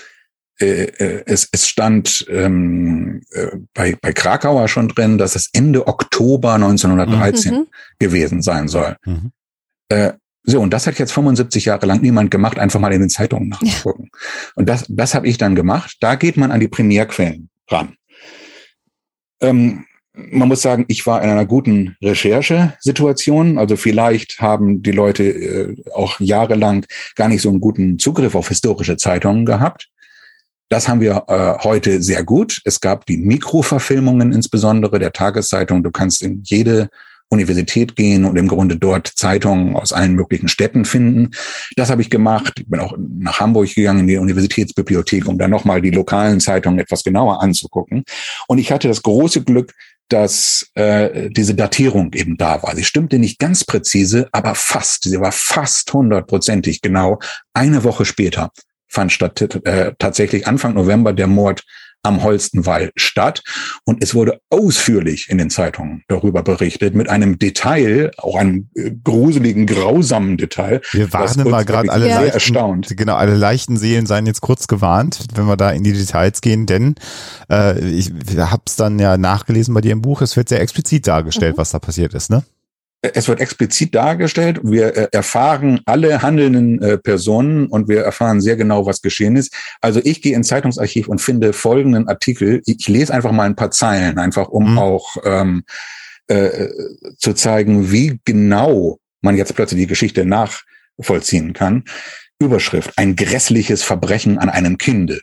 äh, äh, es, es stand ähm, äh, bei, bei Krakauer schon drin, dass es Ende Oktober 1913 mhm. gewesen sein soll. Mhm. Äh, so, und das hat jetzt 75 Jahre lang niemand gemacht, einfach mal in den Zeitungen nachzugucken. Ja. Und das, das habe ich dann gemacht. Da geht man an die Primärquellen ran. Ähm, man muss sagen, ich war in einer guten Recherchesituation. Also vielleicht haben die Leute äh, auch jahrelang gar nicht so einen guten Zugriff auf historische Zeitungen gehabt. Das haben wir äh, heute sehr gut. Es gab die Mikroverfilmungen insbesondere der Tageszeitung. Du kannst in jede Universität gehen und im Grunde dort Zeitungen aus allen möglichen Städten finden. Das habe ich gemacht. Ich bin auch nach Hamburg gegangen in die Universitätsbibliothek, um dann nochmal die lokalen Zeitungen etwas genauer anzugucken. Und ich hatte das große Glück, dass äh, diese Datierung eben da war. Sie stimmte nicht ganz präzise, aber fast. Sie war fast hundertprozentig genau. Eine Woche später fand statt, äh, tatsächlich Anfang November der Mord am Holstenwall statt. Und es wurde ausführlich in den Zeitungen darüber berichtet, mit einem Detail, auch einem äh, gruseligen, grausamen Detail. Wir warnen mal gerade alle leichten, erstaunt. Genau, alle leichten Seelen seien jetzt kurz gewarnt, wenn wir da in die Details gehen, denn äh, ich habe es dann ja nachgelesen bei dir im Buch, es wird sehr explizit dargestellt, mhm. was da passiert ist, ne? Es wird explizit dargestellt. Wir äh, erfahren alle handelnden äh, Personen und wir erfahren sehr genau, was geschehen ist. Also ich gehe ins Zeitungsarchiv und finde folgenden Artikel. Ich lese einfach mal ein paar Zeilen, einfach um mhm. auch ähm, äh, zu zeigen, wie genau man jetzt plötzlich die Geschichte nachvollziehen kann. Überschrift, ein grässliches Verbrechen an einem Kinde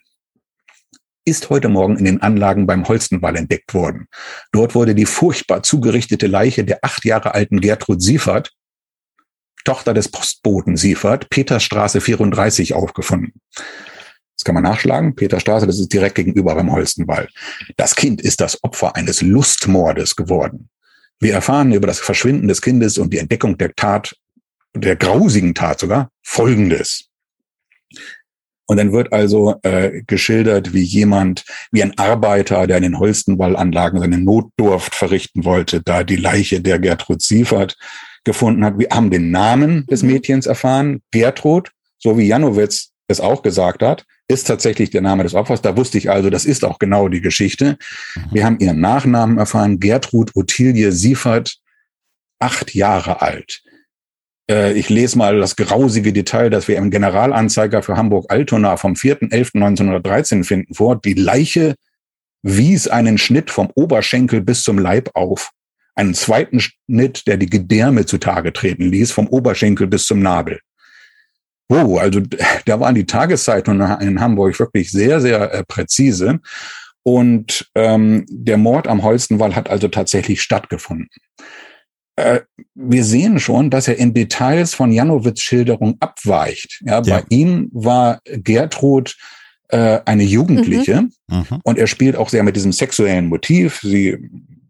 ist heute Morgen in den Anlagen beim Holstenwall entdeckt worden. Dort wurde die furchtbar zugerichtete Leiche der acht Jahre alten Gertrud Siefert, Tochter des Postboten Siefert, Peterstraße 34 aufgefunden. Das kann man nachschlagen. Peterstraße, das ist direkt gegenüber beim Holstenwall. Das Kind ist das Opfer eines Lustmordes geworden. Wir erfahren über das Verschwinden des Kindes und die Entdeckung der Tat, der grausigen Tat sogar, Folgendes. Und dann wird also äh, geschildert, wie jemand, wie ein Arbeiter, der in den Holstenwallanlagen seine Notdurft verrichten wollte, da die Leiche der Gertrud Siefert gefunden hat. Wir haben den Namen des mhm. Mädchens erfahren, Gertrud, so wie Janowitz es auch gesagt hat, ist tatsächlich der Name des Opfers. Da wusste ich also, das ist auch genau die Geschichte. Mhm. Wir haben ihren Nachnamen erfahren, Gertrud Ottilie Siefert, acht Jahre alt. Äh, ich lese mal das grausige Detail, das wir im Generalanzeiger für Hamburg-Altona vom 4.11.1913 finden vor. Die Leiche wies einen Schnitt vom Oberschenkel bis zum Leib auf. Einen zweiten Schnitt, der die Gedärme zutage treten ließ, vom Oberschenkel bis zum Nabel. Oh, also da waren die Tageszeitungen in Hamburg wirklich sehr, sehr äh, präzise. Und ähm, der Mord am Holstenwall hat also tatsächlich stattgefunden. Äh, wir sehen schon, dass er in Details von Janowitz Schilderung abweicht. Ja, ja. bei ihm war Gertrud äh, eine Jugendliche mhm. mhm. und er spielt auch sehr mit diesem sexuellen Motiv. Sie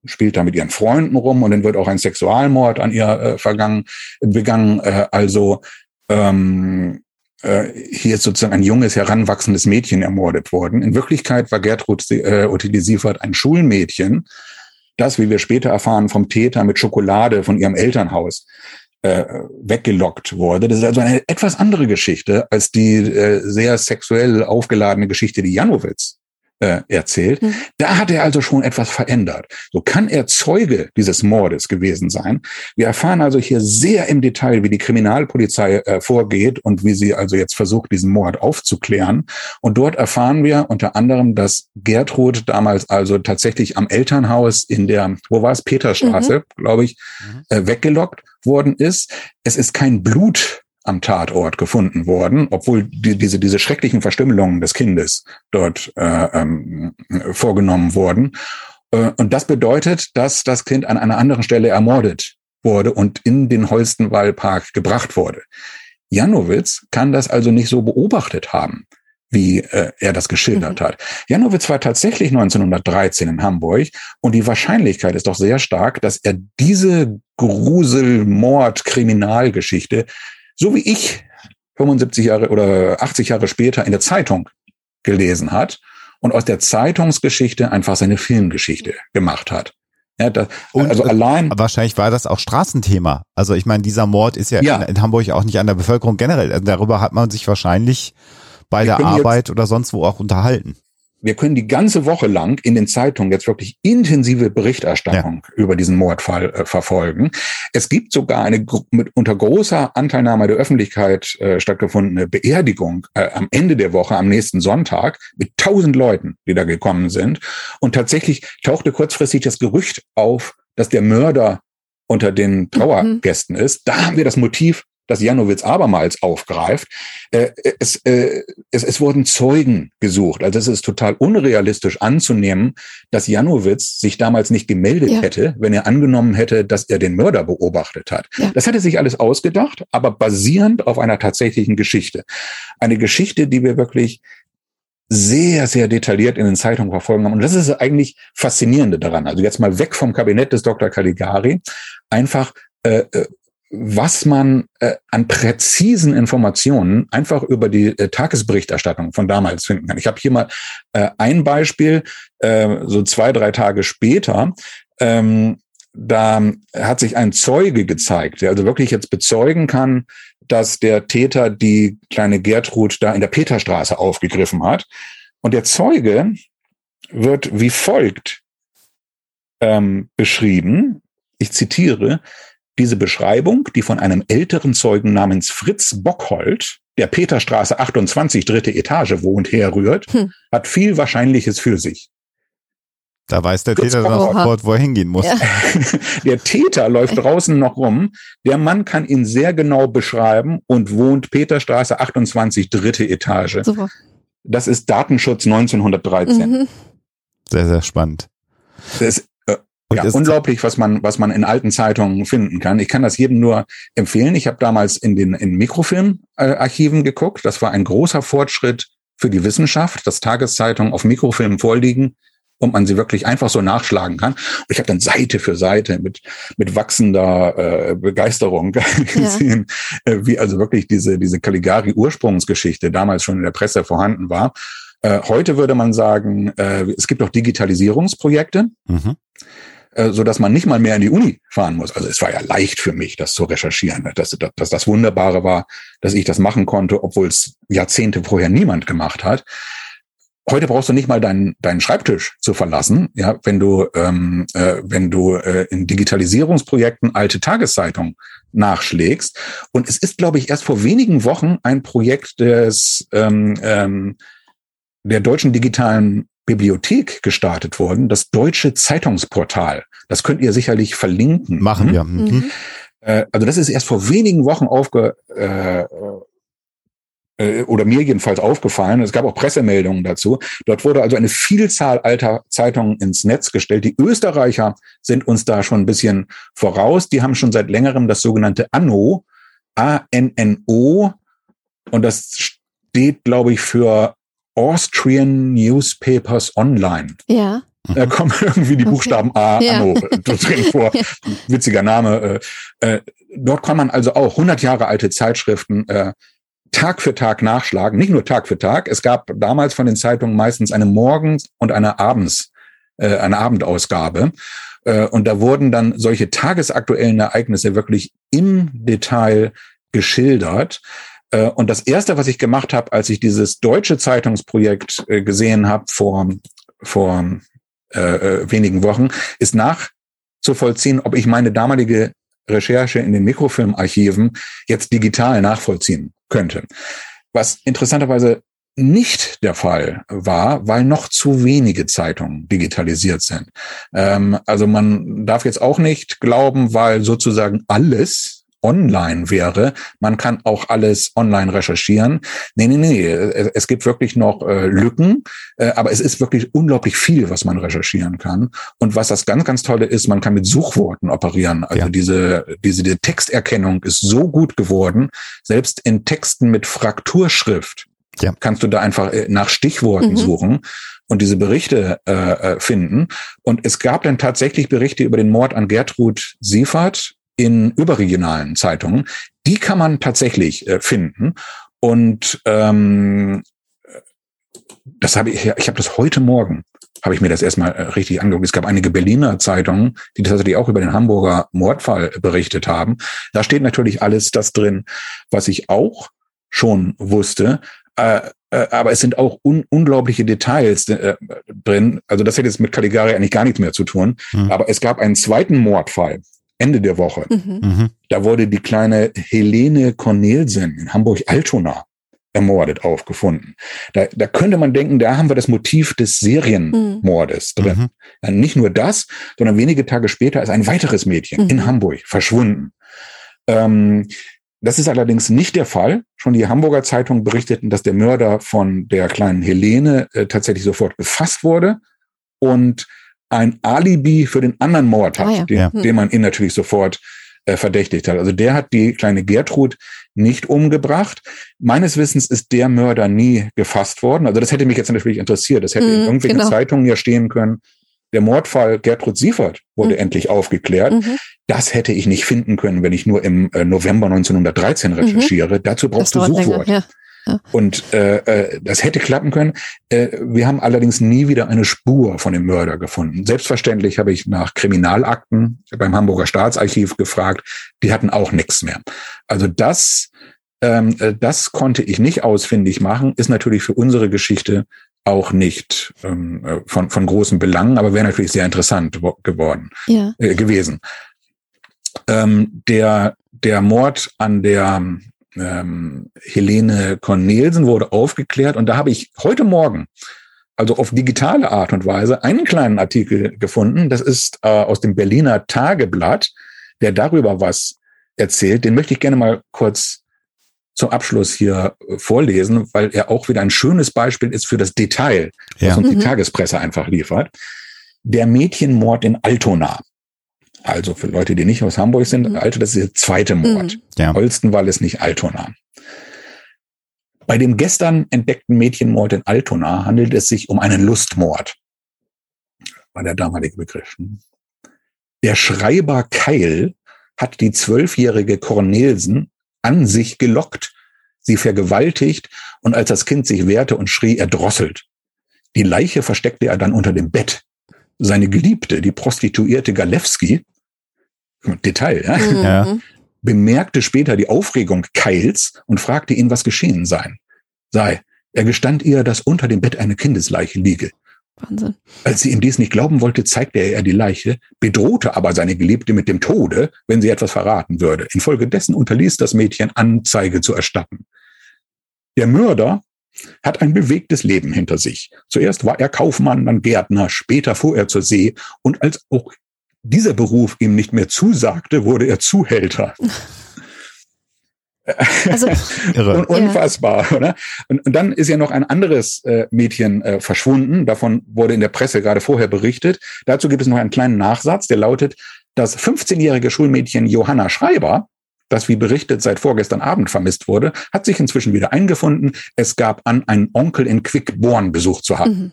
spielt da mit ihren Freunden rum und dann wird auch ein Sexualmord an ihr äh, vergangen, begangen. Äh, also ähm, äh, hier ist sozusagen ein junges, heranwachsendes Mädchen ermordet worden. In Wirklichkeit war Gertrud äh, Ottilie Siefert ein Schulmädchen, das, wie wir später erfahren, vom Täter mit Schokolade von ihrem Elternhaus äh, weggelockt wurde. Das ist also eine etwas andere Geschichte als die äh, sehr sexuell aufgeladene Geschichte, die Janowitz äh, erzählt. Mhm. Da hat er also schon etwas verändert. So kann er Zeuge dieses Mordes gewesen sein. Wir erfahren also hier sehr im Detail, wie die Kriminalpolizei äh, vorgeht und wie sie also jetzt versucht, diesen Mord aufzuklären. Und dort erfahren wir unter anderem, dass Gertrud damals also tatsächlich am Elternhaus in der, wo war es, Peterstraße, mhm. glaube ich, mhm. äh, weggelockt worden ist. Es ist kein Blut am Tatort gefunden worden, obwohl die, diese, diese schrecklichen Verstümmelungen des Kindes dort äh, ähm, vorgenommen wurden. Äh, und das bedeutet, dass das Kind an einer anderen Stelle ermordet wurde und in den Holstenwallpark gebracht wurde. Janowitz kann das also nicht so beobachtet haben, wie äh, er das geschildert mhm. hat. Janowitz war tatsächlich 1913 in Hamburg und die Wahrscheinlichkeit ist doch sehr stark, dass er diese Grusel, Mord, Kriminalgeschichte so wie ich 75 Jahre oder 80 Jahre später in der Zeitung gelesen hat und aus der Zeitungsgeschichte einfach seine Filmgeschichte gemacht hat. Ja, das, und, also allein. Wahrscheinlich war das auch Straßenthema. Also ich meine, dieser Mord ist ja, ja. In, in, Hamburg auch nicht an der Bevölkerung generell. Also darüber hat man sich wahrscheinlich bei der Arbeit oder sonst wo auch unterhalten wir können die ganze Woche lang in den Zeitungen jetzt wirklich intensive Berichterstattung ja. über diesen Mordfall äh, verfolgen. Es gibt sogar eine mit unter großer Anteilnahme der Öffentlichkeit äh, stattgefundene Beerdigung äh, am Ende der Woche, am nächsten Sonntag, mit tausend Leuten, die da gekommen sind. Und tatsächlich tauchte kurzfristig das Gerücht auf, dass der Mörder unter den Trauergästen mhm. ist. Da haben wir das Motiv das Janowitz abermals aufgreift. Äh, es, äh, es, es wurden Zeugen gesucht. Also es ist total unrealistisch anzunehmen, dass Janowitz sich damals nicht gemeldet ja. hätte, wenn er angenommen hätte, dass er den Mörder beobachtet hat. Ja. Das hatte sich alles ausgedacht, aber basierend auf einer tatsächlichen Geschichte. Eine Geschichte, die wir wirklich sehr, sehr detailliert in den Zeitungen verfolgen haben. Und das ist eigentlich faszinierende daran. Also jetzt mal weg vom Kabinett des Dr. Caligari, einfach äh, äh was man äh, an präzisen Informationen einfach über die äh, Tagesberichterstattung von damals finden kann. Ich habe hier mal äh, ein Beispiel, äh, so zwei, drei Tage später. Ähm, da hat sich ein Zeuge gezeigt, der also wirklich jetzt bezeugen kann, dass der Täter die kleine Gertrud da in der Peterstraße aufgegriffen hat. Und der Zeuge wird wie folgt ähm, beschrieben. Ich zitiere, diese Beschreibung, die von einem älteren Zeugen namens Fritz Bockhold, der Peterstraße 28, dritte Etage wohnt, herrührt, hm. hat viel Wahrscheinliches für sich. Da weiß der Täter dann sofort, wo er hingehen muss. Ja. Der Täter läuft draußen noch rum. Der Mann kann ihn sehr genau beschreiben und wohnt Peterstraße 28, dritte Etage. Super. Das ist Datenschutz 1913. Mhm. Sehr, sehr spannend. Das ja, unglaublich, was man, was man in alten Zeitungen finden kann. Ich kann das jedem nur empfehlen. Ich habe damals in den in Mikrofilmarchiven geguckt. Das war ein großer Fortschritt für die Wissenschaft, dass Tageszeitungen auf Mikrofilmen vorliegen und man sie wirklich einfach so nachschlagen kann. Und ich habe dann Seite für Seite mit mit wachsender äh, Begeisterung gesehen, ja. äh, wie also wirklich diese diese Caligari Ursprungsgeschichte damals schon in der Presse vorhanden war. Äh, heute würde man sagen, äh, es gibt auch Digitalisierungsprojekte. Mhm. Äh, so dass man nicht mal mehr in die Uni fahren muss. Also es war ja leicht für mich, das zu recherchieren. Dass, dass, dass das Wunderbare war, dass ich das machen konnte, obwohl es Jahrzehnte vorher niemand gemacht hat. Heute brauchst du nicht mal deinen, deinen Schreibtisch zu verlassen, ja, wenn du, ähm, äh, wenn du äh, in Digitalisierungsprojekten alte Tageszeitungen nachschlägst. Und es ist, glaube ich, erst vor wenigen Wochen ein Projekt des ähm, ähm, der deutschen digitalen Bibliothek gestartet worden, das deutsche Zeitungsportal. Das könnt ihr sicherlich verlinken. Machen wir. Mhm. mhm. Äh, also das ist erst vor wenigen Wochen aufge äh, äh, oder mir jedenfalls aufgefallen. Es gab auch Pressemeldungen dazu. Dort wurde also eine Vielzahl alter Zeitungen ins Netz gestellt. Die Österreicher sind uns da schon ein bisschen voraus. Die haben schon seit längerem das sogenannte Anno, A-N-N-O, und das steht, glaube ich, für Austrian Newspapers Online. Ja. Da kommen irgendwie die Buchstaben okay. A, Anno ja. drin vor. Witziger Name. Äh, äh, dort kann man also auch 100 Jahre alte Zeitschriften äh, Tag für Tag nachschlagen. Nicht nur Tag für Tag. Es gab damals von den Zeitungen meistens eine Morgens- und eine Abends, äh, eine Abendausgabe. Und da wurden dann solche tagesaktuellen Ereignisse wirklich im Detail geschildert. Äh, und das Erste, was ich gemacht habe, als ich dieses deutsche Zeitungsprojekt äh, gesehen habe vor, vor äh, äh, wenigen Wochen, ist nachzuvollziehen, ob ich meine damalige Recherche in den Mikrofilmarchiven jetzt digital nachvollziehen könnte. Was interessanterweise nicht der Fall war, weil noch zu wenige Zeitungen digitalisiert sind. Ähm, also man darf jetzt auch nicht glauben, weil sozusagen alles online wäre. Man kann auch alles online recherchieren. Nee, nee, nee. Es gibt wirklich noch äh, Lücken, äh, aber es ist wirklich unglaublich viel, was man recherchieren kann. Und was das ganz, ganz Tolle ist, man kann mit Suchworten operieren. Also ja. diese, diese die Texterkennung ist so gut geworden, selbst in Texten mit Frakturschrift. Ja. Kannst du da einfach äh, nach Stichworten mhm. suchen und diese Berichte äh, äh, finden. Und es gab dann tatsächlich Berichte über den Mord an Gertrud Siefert in überregionalen Zeitungen. Die kann man tatsächlich äh, finden. Und ähm, das habe ich, ich habe das heute Morgen, habe ich mir das erstmal äh, richtig angeguckt. Es gab einige Berliner Zeitungen, die tatsächlich auch über den Hamburger Mordfall berichtet haben. Da steht natürlich alles das drin, was ich auch schon wusste. Äh, äh, aber es sind auch un unglaubliche Details äh, drin. Also das hätte jetzt mit Caligari eigentlich gar nichts mehr zu tun. Mhm. Aber es gab einen zweiten Mordfall Ende der Woche. Mhm. mhm. Da wurde die kleine Helene Cornelsen in Hamburg-Altona ermordet aufgefunden. Da, da könnte man denken, da haben wir das Motiv des Serienmordes mhm. drin. Mhm. Ja, nicht nur das, sondern wenige Tage später ist ein weiteres Mädchen mhm. in Hamburg verschwunden. Ähm, das ist allerdings nicht der Fall. Schon die Hamburger Zeitung berichteten, dass der Mörder von der kleinen Helene äh, tatsächlich sofort gefasst wurde und ein Alibi für den anderen Mord hat, ah, ja. den, ja. den man ihn natürlich sofort äh, verdächtigt hat. Also der hat die kleine Gertrud nicht umgebracht. Meines Wissens ist der Mörder nie gefasst worden. Also das hätte mich jetzt natürlich interessiert. Das hätte mm, in mhm, irgendwelchen genau. Zeitungen ja stehen können. Der Mordfall Gertrud Siefert wurde mhm. endlich aufgeklärt. Mhm. Das hätte ich nicht finden können, wenn ich nur im äh, November 1913 mhm. recherchiere. Mhm. Dazu brauchst du Suchwort. Länger, ja. Und äh, äh, das hätte klappen können. Äh, wir haben allerdings nie wieder eine Spur von dem Mörder gefunden. Selbstverständlich habe ich nach Kriminalakten beim Hamburger Staatsarchiv gefragt. Die hatten auch nichts mehr. Also das, ähm, äh, das konnte ich nicht ausfindig machen. Ist natürlich für unsere Geschichte auch nicht ähm, äh, von, von großem Belang, aber wäre natürlich sehr interessant geworden ja. äh, gewesen. Ähm, der, der Mord an der ähm, Helene Cornelsen wurde aufgeklärt und da habe ich heute Morgen, also auf digitale Art und Weise, einen kleinen Artikel gefunden. Das ist äh, aus dem Berliner Tageblatt, der darüber was erzählt. Den möchte ich gerne mal kurz zum Abschluss hier äh, vorlesen, weil er auch wieder ein schönes Beispiel ist für das Detail, was ja. uns die mhm. Tagespresse einfach liefert. Der Mädchenmord in Altona. Also für Leute, die nicht aus Hamburg sind, mhm. Altona, das ist der zweite Mord. Mhm. Ja. Holstenwall ist nicht Altona. Bei dem gestern entdeckten Mädchenmord in Altona handelt es sich um einen Lustmord. War der damalige Begriff. Ne? Der Schreiber Keil hat die zwölfjährige Cornelsen an sich gelockt, sie vergewaltigt und als das Kind sich wehrte und schrie, erdrosselt. Die Leiche versteckte er dann unter dem Bett. Seine Geliebte, die Prostituierte Galewski, Detail, ja, mhm. ja, bemerkte später die Aufregung Keils und fragte ihn, was geschehen sei. sei. Er gestand ihr, dass unter dem Bett eine Kindesleiche liege. Wahnsinn. Als sie ihm dies nicht glauben wollte, zeigte er ihr die Leiche, bedrohte aber seine Geliebte mit dem Tode, wenn sie etwas verraten würde. Infolgedessen unterließ das Mädchen Anzeige zu erstatten. Der Mörder hat ein bewegtes Leben hinter sich. Zuerst war er Kaufmann, dann Gärtner, später fuhr er zur See und als auch dieser Beruf ihm nicht mehr zusagte, wurde er Zuhälter. Also, Un unfassbar, ja. oder? Und, und, dann ist ja noch ein anderes äh, Mädchen äh, verschwunden. Davon wurde in der Presse gerade vorher berichtet. Dazu gibt es noch einen kleinen Nachsatz, der lautet, das 15-jährige Schulmädchen Johanna Schreiber, das wie berichtet seit vorgestern Abend vermisst wurde, hat sich inzwischen wieder eingefunden. Es gab an, einen Onkel in Quickborn besucht zu haben. Mhm.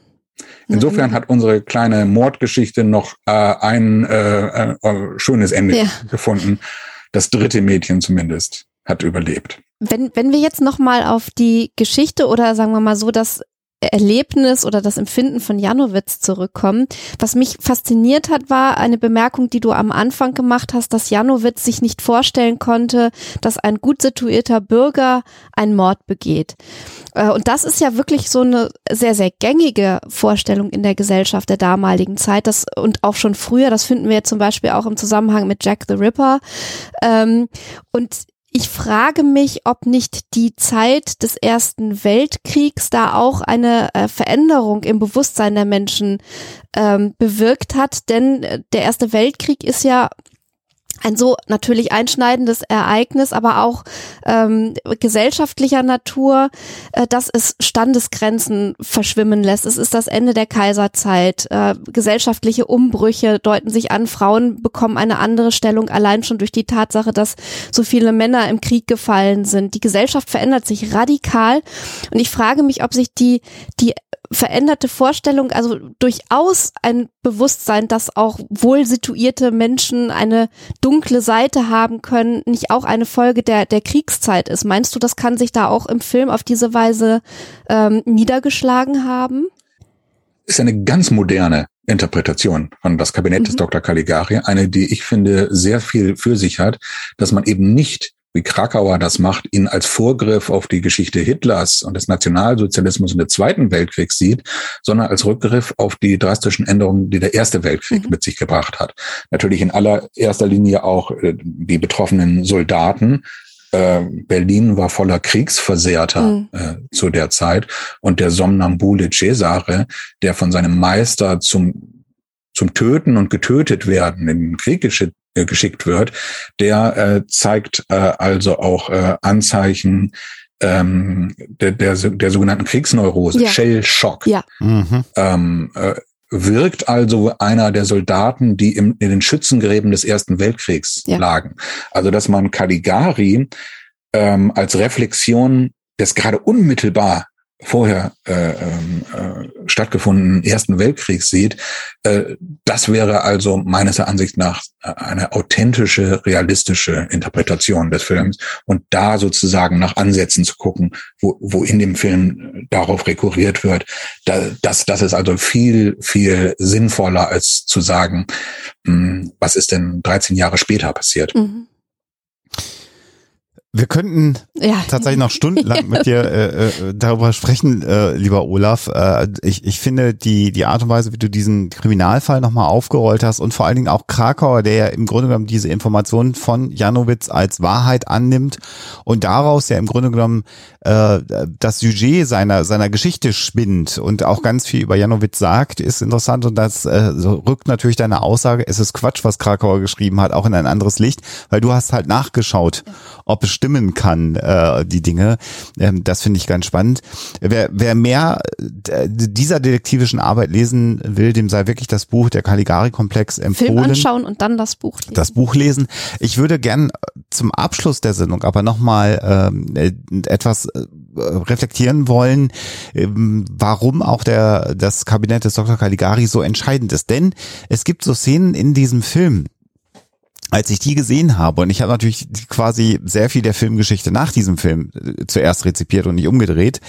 Insofern mhm. hat unsere kleine Mordgeschichte noch äh, ein äh, äh, schönes Ende ja. gefunden. Das dritte Mädchen zumindest hat überlebt. Wenn, wenn wir jetzt nochmal auf die Geschichte oder sagen wir mal so das Erlebnis oder das Empfinden von Janowitz zurückkommen. Was mich fasziniert hat, war eine Bemerkung, die du am Anfang gemacht hast, dass Janowitz sich nicht vorstellen konnte, dass ein gut situierter Bürger einen Mord begeht. Äh, und das ist ja wirklich so eine sehr, sehr gängige Vorstellung in der Gesellschaft der damaligen Zeit. Das, und auch schon früher, das finden wir zum Beispiel auch im Zusammenhang mit Jack the Ripper. Ähm, und ich frage mich, ob nicht die Zeit des Ersten Weltkriegs da auch eine äh, Veränderung im Bewusstsein der Menschen ähm, bewirkt hat, denn äh, der Erste Weltkrieg ist ja ein so natürlich einschneidendes Ereignis, aber auch ähm, gesellschaftlicher Natur, äh, dass es Standesgrenzen verschwimmen lässt. Es ist das Ende der Kaiserzeit. Äh, gesellschaftliche Umbrüche deuten sich an. Frauen bekommen eine andere Stellung allein schon durch die Tatsache, dass so viele Männer im Krieg gefallen sind. Die Gesellschaft verändert sich radikal und ich frage mich, ob sich die die veränderte Vorstellung, also durchaus ein Bewusstsein, dass auch wohl situierte Menschen eine dunkle Seite haben können, nicht auch eine Folge der, der Kriegszeit ist. Meinst du, das kann sich da auch im Film auf diese Weise ähm, niedergeschlagen haben? Ist eine ganz moderne Interpretation von das Kabinett mhm. des Dr. Caligari, eine, die ich finde sehr viel für sich hat, dass man eben nicht wie Krakauer das macht, ihn als Vorgriff auf die Geschichte Hitlers und des Nationalsozialismus und des Zweiten Weltkriegs sieht, sondern als Rückgriff auf die drastischen Änderungen, die der Erste Weltkrieg mhm. mit sich gebracht hat. Natürlich in allererster Linie auch äh, die betroffenen Soldaten, äh, Berlin war voller Kriegsversehrter mhm. äh, zu der Zeit und der Somnambule Cesare, der von seinem Meister zum zum Töten und getötet werden in den Krieg geschickt, äh, geschickt wird, der äh, zeigt äh, also auch äh, Anzeichen ähm, der, der, der sogenannten Kriegsneurose, ja. Shell Shock. Ja. Mhm. Ähm, äh, wirkt also einer der Soldaten, die im, in den Schützengräben des Ersten Weltkriegs ja. lagen. Also dass man Caligari ähm, als Reflexion des gerade unmittelbar vorher äh, ähm, äh, stattgefundenen Ersten Weltkriegs sieht, äh, das wäre also meines Ansichts nach eine authentische, realistische Interpretation des Films und da sozusagen nach Ansätzen zu gucken, wo, wo in dem Film darauf rekurriert wird, da, das, das ist also viel, viel sinnvoller als zu sagen, mh, hm, was ist denn 13 Jahre später passiert. Mhm. Wir könnten ja. tatsächlich noch stundenlang mit dir äh, äh, darüber sprechen, äh, lieber Olaf. Äh, ich, ich finde die, die Art und Weise, wie du diesen Kriminalfall nochmal aufgerollt hast und vor allen Dingen auch Krakauer, der ja im Grunde genommen diese Informationen von Janowitz als Wahrheit annimmt und daraus ja im Grunde genommen äh, das Sujet seiner, seiner Geschichte spinnt und auch ganz viel über Janowitz sagt, ist interessant und das äh, so rückt natürlich deine Aussage, es ist Quatsch, was Krakauer geschrieben hat, auch in ein anderes Licht, weil du hast halt nachgeschaut, ob es stimmen kann, äh, die Dinge. Ähm, das finde ich ganz spannend. Wer, wer mehr äh, dieser detektivischen Arbeit lesen will, dem sei wirklich das Buch Der Caligari-Komplex empfohlen. Film anschauen und dann das Buch lesen. Das Buch lesen. Ich würde gern zum Abschluss der Sendung aber nochmal ähm, etwas äh, reflektieren wollen, ähm, warum auch der, das Kabinett des Dr. Caligari so entscheidend ist. Denn es gibt so Szenen in diesem Film, als ich die gesehen habe, und ich habe natürlich quasi sehr viel der Filmgeschichte nach diesem Film äh, zuerst rezipiert und nicht umgedreht,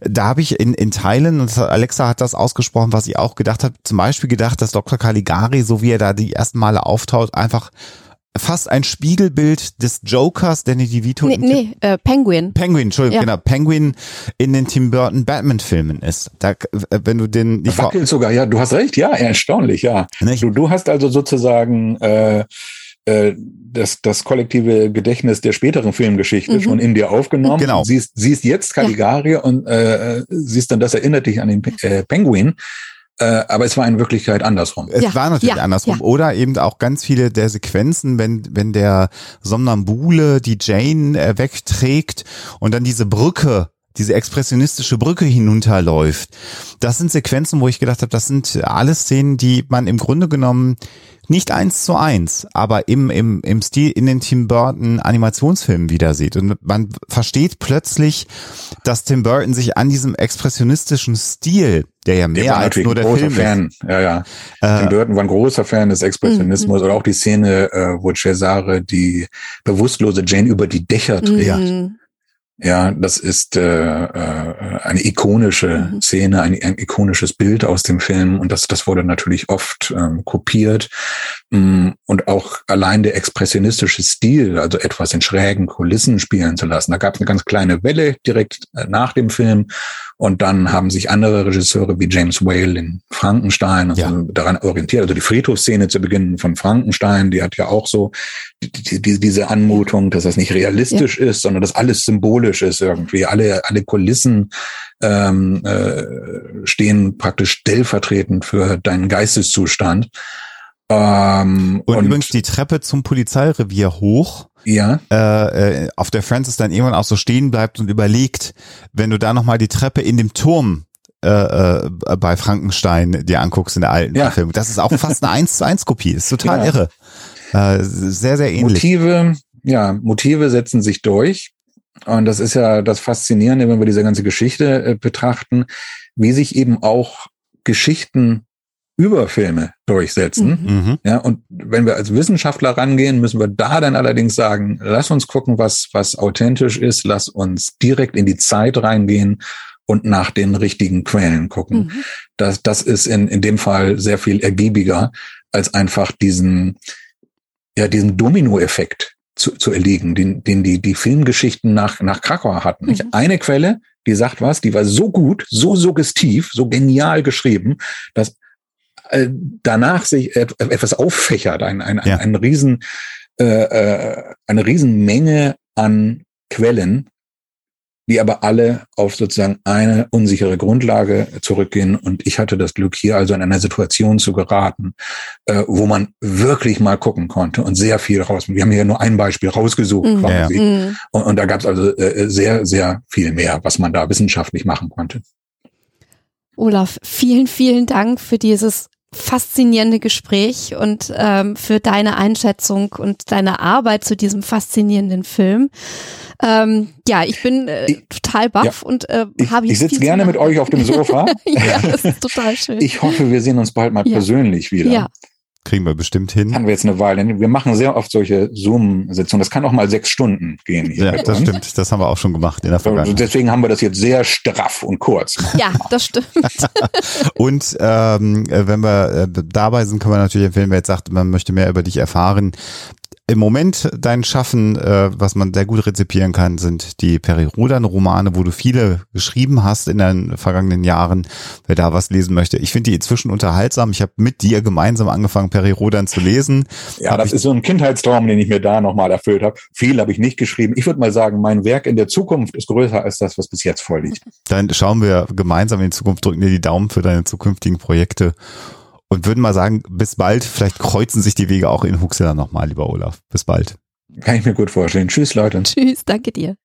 da habe ich in, in Teilen, und Alexa hat das ausgesprochen, was ich auch gedacht habe, zum Beispiel gedacht, dass Dr. Caligari, so wie er da die ersten Male auftaucht, einfach fast ein Spiegelbild des Jokers, Danny DeVito. Nee, nee äh, Penguin. Penguin, Entschuldigung, ja. genau. Penguin in den Tim Burton Batman-Filmen ist. Da, äh, wenn du den. Wackelt sogar, ja, du hast recht, ja, erstaunlich, ja. Du, du hast also sozusagen äh, äh, das, das kollektive Gedächtnis der späteren Filmgeschichte mhm. schon in dir aufgenommen. Genau. Siehst, siehst jetzt Caligari ja. und äh, siehst dann, das erinnert dich an den äh, Penguin. Äh, aber es war in Wirklichkeit andersrum. Es ja, war natürlich ja, andersrum. Ja. Oder eben auch ganz viele der Sequenzen, wenn, wenn der Somnambule die Jane äh, wegträgt und dann diese Brücke diese expressionistische Brücke hinunterläuft. Das sind Sequenzen, wo ich gedacht habe, das sind alles Szenen, die man im Grunde genommen nicht eins zu eins, aber im, im, im Stil in den Tim Burton Animationsfilmen wieder sieht. Und man versteht plötzlich, dass Tim Burton sich an diesem expressionistischen Stil, der ja mehr der als nur der Film Fan. ist. Ja, ja. Äh, Tim Burton war ein großer Fan des Expressionismus oder auch die Szene, äh, wo Cesare die bewusstlose Jane über die Dächer dreht. Ja, das ist äh, äh, eine ikonische mhm. Szene, ein, ein, ikonisches Bild aus dem Film und das, das wurde natürlich oft ähm, kopiert. Mm, und auch allein der expressionistische Stil, also etwas in schrägen Kulissen spielen zu lassen. Da gab es eine ganz kleine Welle direkt äh, nach dem Film und dann haben sich andere Regisseure wie James Whale in Frankenstein ja. also daran orientiert. Also die Friedhofsszene zu Beginn von Frankenstein, die hat ja auch so die, die, diese Anmutung, dass das nicht realistisch ja. ist, sondern dass alles symbolisch ist irgendwie. Alle, alle Kulissen ähm, äh, stehen praktisch stellvertretend für deinen Geisteszustand. Ähm, und, und übrigens die Treppe zum Polizeirevier hoch ja. Äh, äh, auf der Francis dann irgendwann auch so stehen bleibt und überlegt, wenn du da nochmal die Treppe in dem Turm äh, äh, bei Frankenstein dir anguckst in der alten ja. Film. Das ist auch fast eine 1 zu 1 Kopie. Ist total ja. irre. Äh, sehr, sehr ähnlich. Motive, ja, Motive setzen sich durch. Und das ist ja das Faszinierende, wenn wir diese ganze Geschichte äh, betrachten, wie sich eben auch Geschichten über Filme durchsetzen. Mhm. mhm. Ja, und wenn wir als Wissenschaftler rangehen, müssen wir da dann allerdings sagen, lass uns gucken, was, was authentisch ist, lass uns direkt in die Zeit reingehen und nach den richtigen Quellen gucken. Mhm. Das, das ist in, in dem Fall sehr viel ergiebiger, als einfach diesen, ja, diesen Dominoeffekt zu, zu erliegen, den, den die, die Filmgeschichten nach, nach Krakau hatten. Mhm. Eine Quelle, die sagt was, die war so gut, so suggestiv, so genial geschrieben, dass äh, danach sich etwas auffächert, ein, ein, ja. ein, ein riesen, äh, äh, eine Riesenmenge an Quellen, die aber alle auf sozusagen eine unsichere Grundlage zurückgehen. Und ich hatte das Glück, hier also in einer Situation zu geraten, äh, wo man wirklich mal gucken konnte und sehr viel raus. Wir haben hier nur ein Beispiel rausgesucht mhm. quasi. Ja. Und, und, da gab es also äh, sehr, sehr viel mehr, was man da wissenschaftlich machen konnte. Olaf, vielen, vielen Dank für dieses faszinierende Gespräch und ähm, für deine Einschätzung und deine Arbeit zu diesem faszinierenden Film. Ähm, ja, ich bin äh, ich, total baff ja. und äh, habe Ich, ich sitze gerne mit euch auf dem Sofa. ja, das ist total schön. Ich hoffe, wir sehen uns bald mal ja. persönlich wieder. Ja. Kriegen wir bestimmt hin. Haben wir jetzt eine Weile. Wir machen sehr oft solche Zoom-Sitzungen. Das kann auch mal sechs Stunden gehen. Ja, das uns. stimmt. Das haben wir auch schon gemacht in der Vergangenheit. Deswegen haben wir das jetzt sehr straff und kurz. Ja, das stimmt. und ähm, wenn wir äh, dabei sind, können wir natürlich empfehlen, wer jetzt sagt, man möchte mehr über dich erfahren, im Moment dein Schaffen, äh, was man sehr gut rezipieren kann, sind die Peri-Rodan-Romane, wo du viele geschrieben hast in den vergangenen Jahren. Wer da was lesen möchte, ich finde die inzwischen unterhaltsam. Ich habe mit dir gemeinsam angefangen, Peri-Rodan zu lesen. Ja, hab das ist so ein Kindheitstraum, den ich mir da nochmal erfüllt habe. Viel habe ich nicht geschrieben. Ich würde mal sagen, mein Werk in der Zukunft ist größer als das, was bis jetzt vorliegt. Dann schauen wir gemeinsam in die Zukunft, drücken dir die Daumen für deine zukünftigen Projekte und würden mal sagen, bis bald. Vielleicht kreuzen sich die Wege auch in Huxela nochmal, lieber Olaf. Bis bald. Kann ich mir gut vorstellen. Tschüss, Leute. Tschüss, danke dir.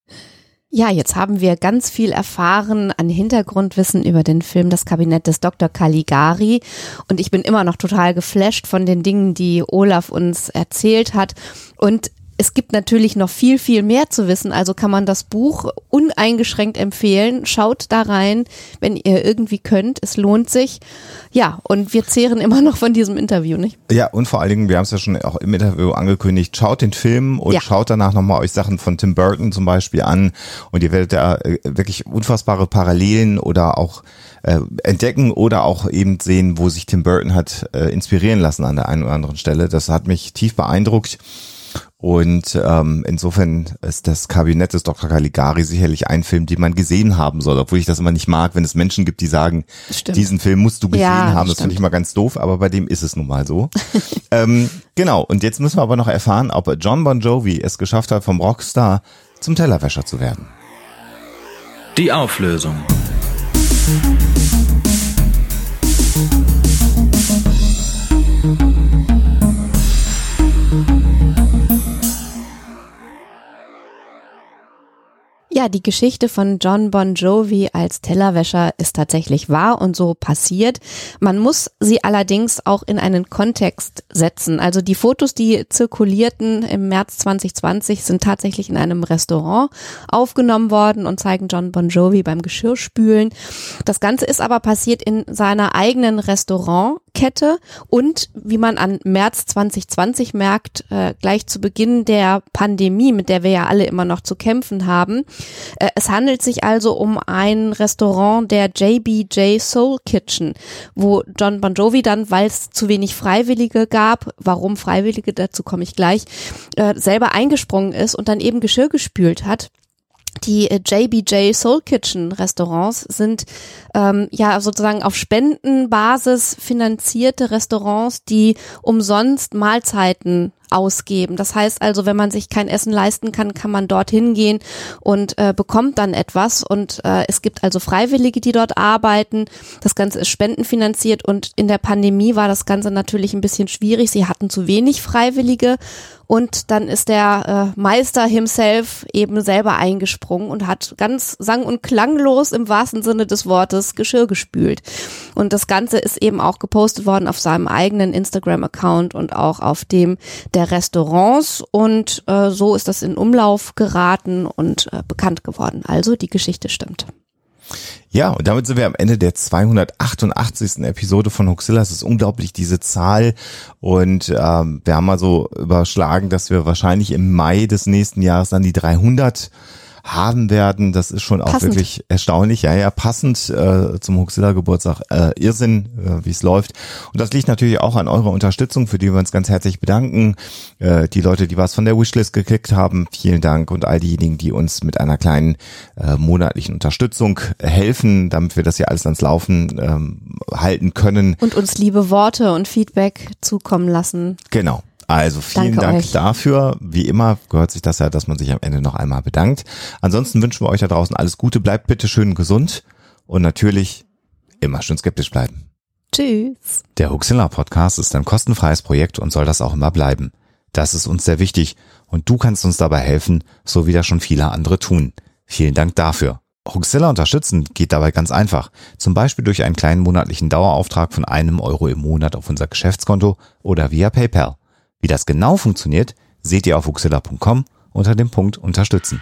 Ja, jetzt haben wir ganz viel erfahren an Hintergrundwissen über den Film Das Kabinett des Dr. Caligari und ich bin immer noch total geflasht von den Dingen, die Olaf uns erzählt hat und es gibt natürlich noch viel, viel mehr zu wissen, also kann man das Buch uneingeschränkt empfehlen. Schaut da rein, wenn ihr irgendwie könnt. Es lohnt sich. Ja, und wir zehren immer noch von diesem Interview, nicht? Ja, und vor allen Dingen, wir haben es ja schon auch im Interview angekündigt, schaut den Film und ja. schaut danach nochmal euch Sachen von Tim Burton zum Beispiel an und ihr werdet da äh, wirklich unfassbare Parallelen oder auch äh, entdecken oder auch eben sehen, wo sich Tim Burton hat äh, inspirieren lassen an der einen oder anderen Stelle. Das hat mich tief beeindruckt. Und ähm, insofern ist das Kabinett des Dr. Caligari sicherlich ein Film, den man gesehen haben soll, obwohl ich das immer nicht mag, wenn es Menschen gibt, die sagen, stimmt. diesen Film musst du gesehen ja, haben. Das finde ich immer ganz doof, aber bei dem ist es nun mal so. ähm, genau, und jetzt müssen wir aber noch erfahren, ob John Bon Jovi es geschafft hat, vom Rockstar zum Tellerwäscher zu werden. Die Auflösung. Ja, die Geschichte von John Bon Jovi als Tellerwäscher ist tatsächlich wahr und so passiert. Man muss sie allerdings auch in einen Kontext setzen. Also die Fotos, die zirkulierten im März 2020, sind tatsächlich in einem Restaurant aufgenommen worden und zeigen John Bon Jovi beim Geschirrspülen. Das Ganze ist aber passiert in seiner eigenen Restaurantkette und wie man an März 2020 merkt, äh, gleich zu Beginn der Pandemie, mit der wir ja alle immer noch zu kämpfen haben, es handelt sich also um ein Restaurant der JBJ Soul Kitchen, wo John Bon Jovi dann, weil es zu wenig Freiwillige gab, warum Freiwillige, dazu komme ich gleich, äh, selber eingesprungen ist und dann eben Geschirr gespült hat. Die JBJ äh, Soul Kitchen Restaurants sind ähm, ja sozusagen auf Spendenbasis finanzierte Restaurants, die umsonst Mahlzeiten ausgeben. Das heißt also, wenn man sich kein Essen leisten kann, kann man dorthin gehen und äh, bekommt dann etwas. Und äh, es gibt also Freiwillige, die dort arbeiten. Das Ganze ist spendenfinanziert und in der Pandemie war das Ganze natürlich ein bisschen schwierig. Sie hatten zu wenig Freiwillige und dann ist der äh, Meister himself eben selber eingesprungen und hat ganz sang- und klanglos im wahrsten Sinne des Wortes Geschirr gespült. Und das Ganze ist eben auch gepostet worden auf seinem eigenen Instagram-Account und auch auf dem der Restaurants. Und äh, so ist das in Umlauf geraten und äh, bekannt geworden. Also die Geschichte stimmt. Ja, und damit sind wir am Ende der 288. Episode von Huxilla. Es ist unglaublich, diese Zahl. Und ähm, wir haben mal so überschlagen, dass wir wahrscheinlich im Mai des nächsten Jahres dann die 300 haben werden. Das ist schon auch Passend. wirklich erstaunlich. Ja, ja, passend äh, zum Huxilla Geburtstag. Äh, Irrsinn, äh, wie es läuft. Und das liegt natürlich auch an eurer Unterstützung, für die wir uns ganz herzlich bedanken. Äh, die Leute, die was von der Wishlist geklickt haben, vielen Dank. Und all diejenigen, die uns mit einer kleinen äh, monatlichen Unterstützung helfen, damit wir das hier alles ans Laufen ähm, halten können. Und uns liebe Worte und Feedback zukommen lassen. Genau. Also vielen Danke Dank euch. dafür. Wie immer gehört sich das ja, dass man sich am Ende noch einmal bedankt. Ansonsten wünschen wir euch da draußen alles Gute. Bleibt bitte schön gesund und natürlich immer schön skeptisch bleiben. Tschüss. Der Huxilla Podcast ist ein kostenfreies Projekt und soll das auch immer bleiben. Das ist uns sehr wichtig und du kannst uns dabei helfen, so wie das schon viele andere tun. Vielen Dank dafür. Huxilla unterstützen geht dabei ganz einfach. Zum Beispiel durch einen kleinen monatlichen Dauerauftrag von einem Euro im Monat auf unser Geschäftskonto oder via PayPal. Wie das genau funktioniert, seht ihr auf huxilla.com unter dem Punkt Unterstützen.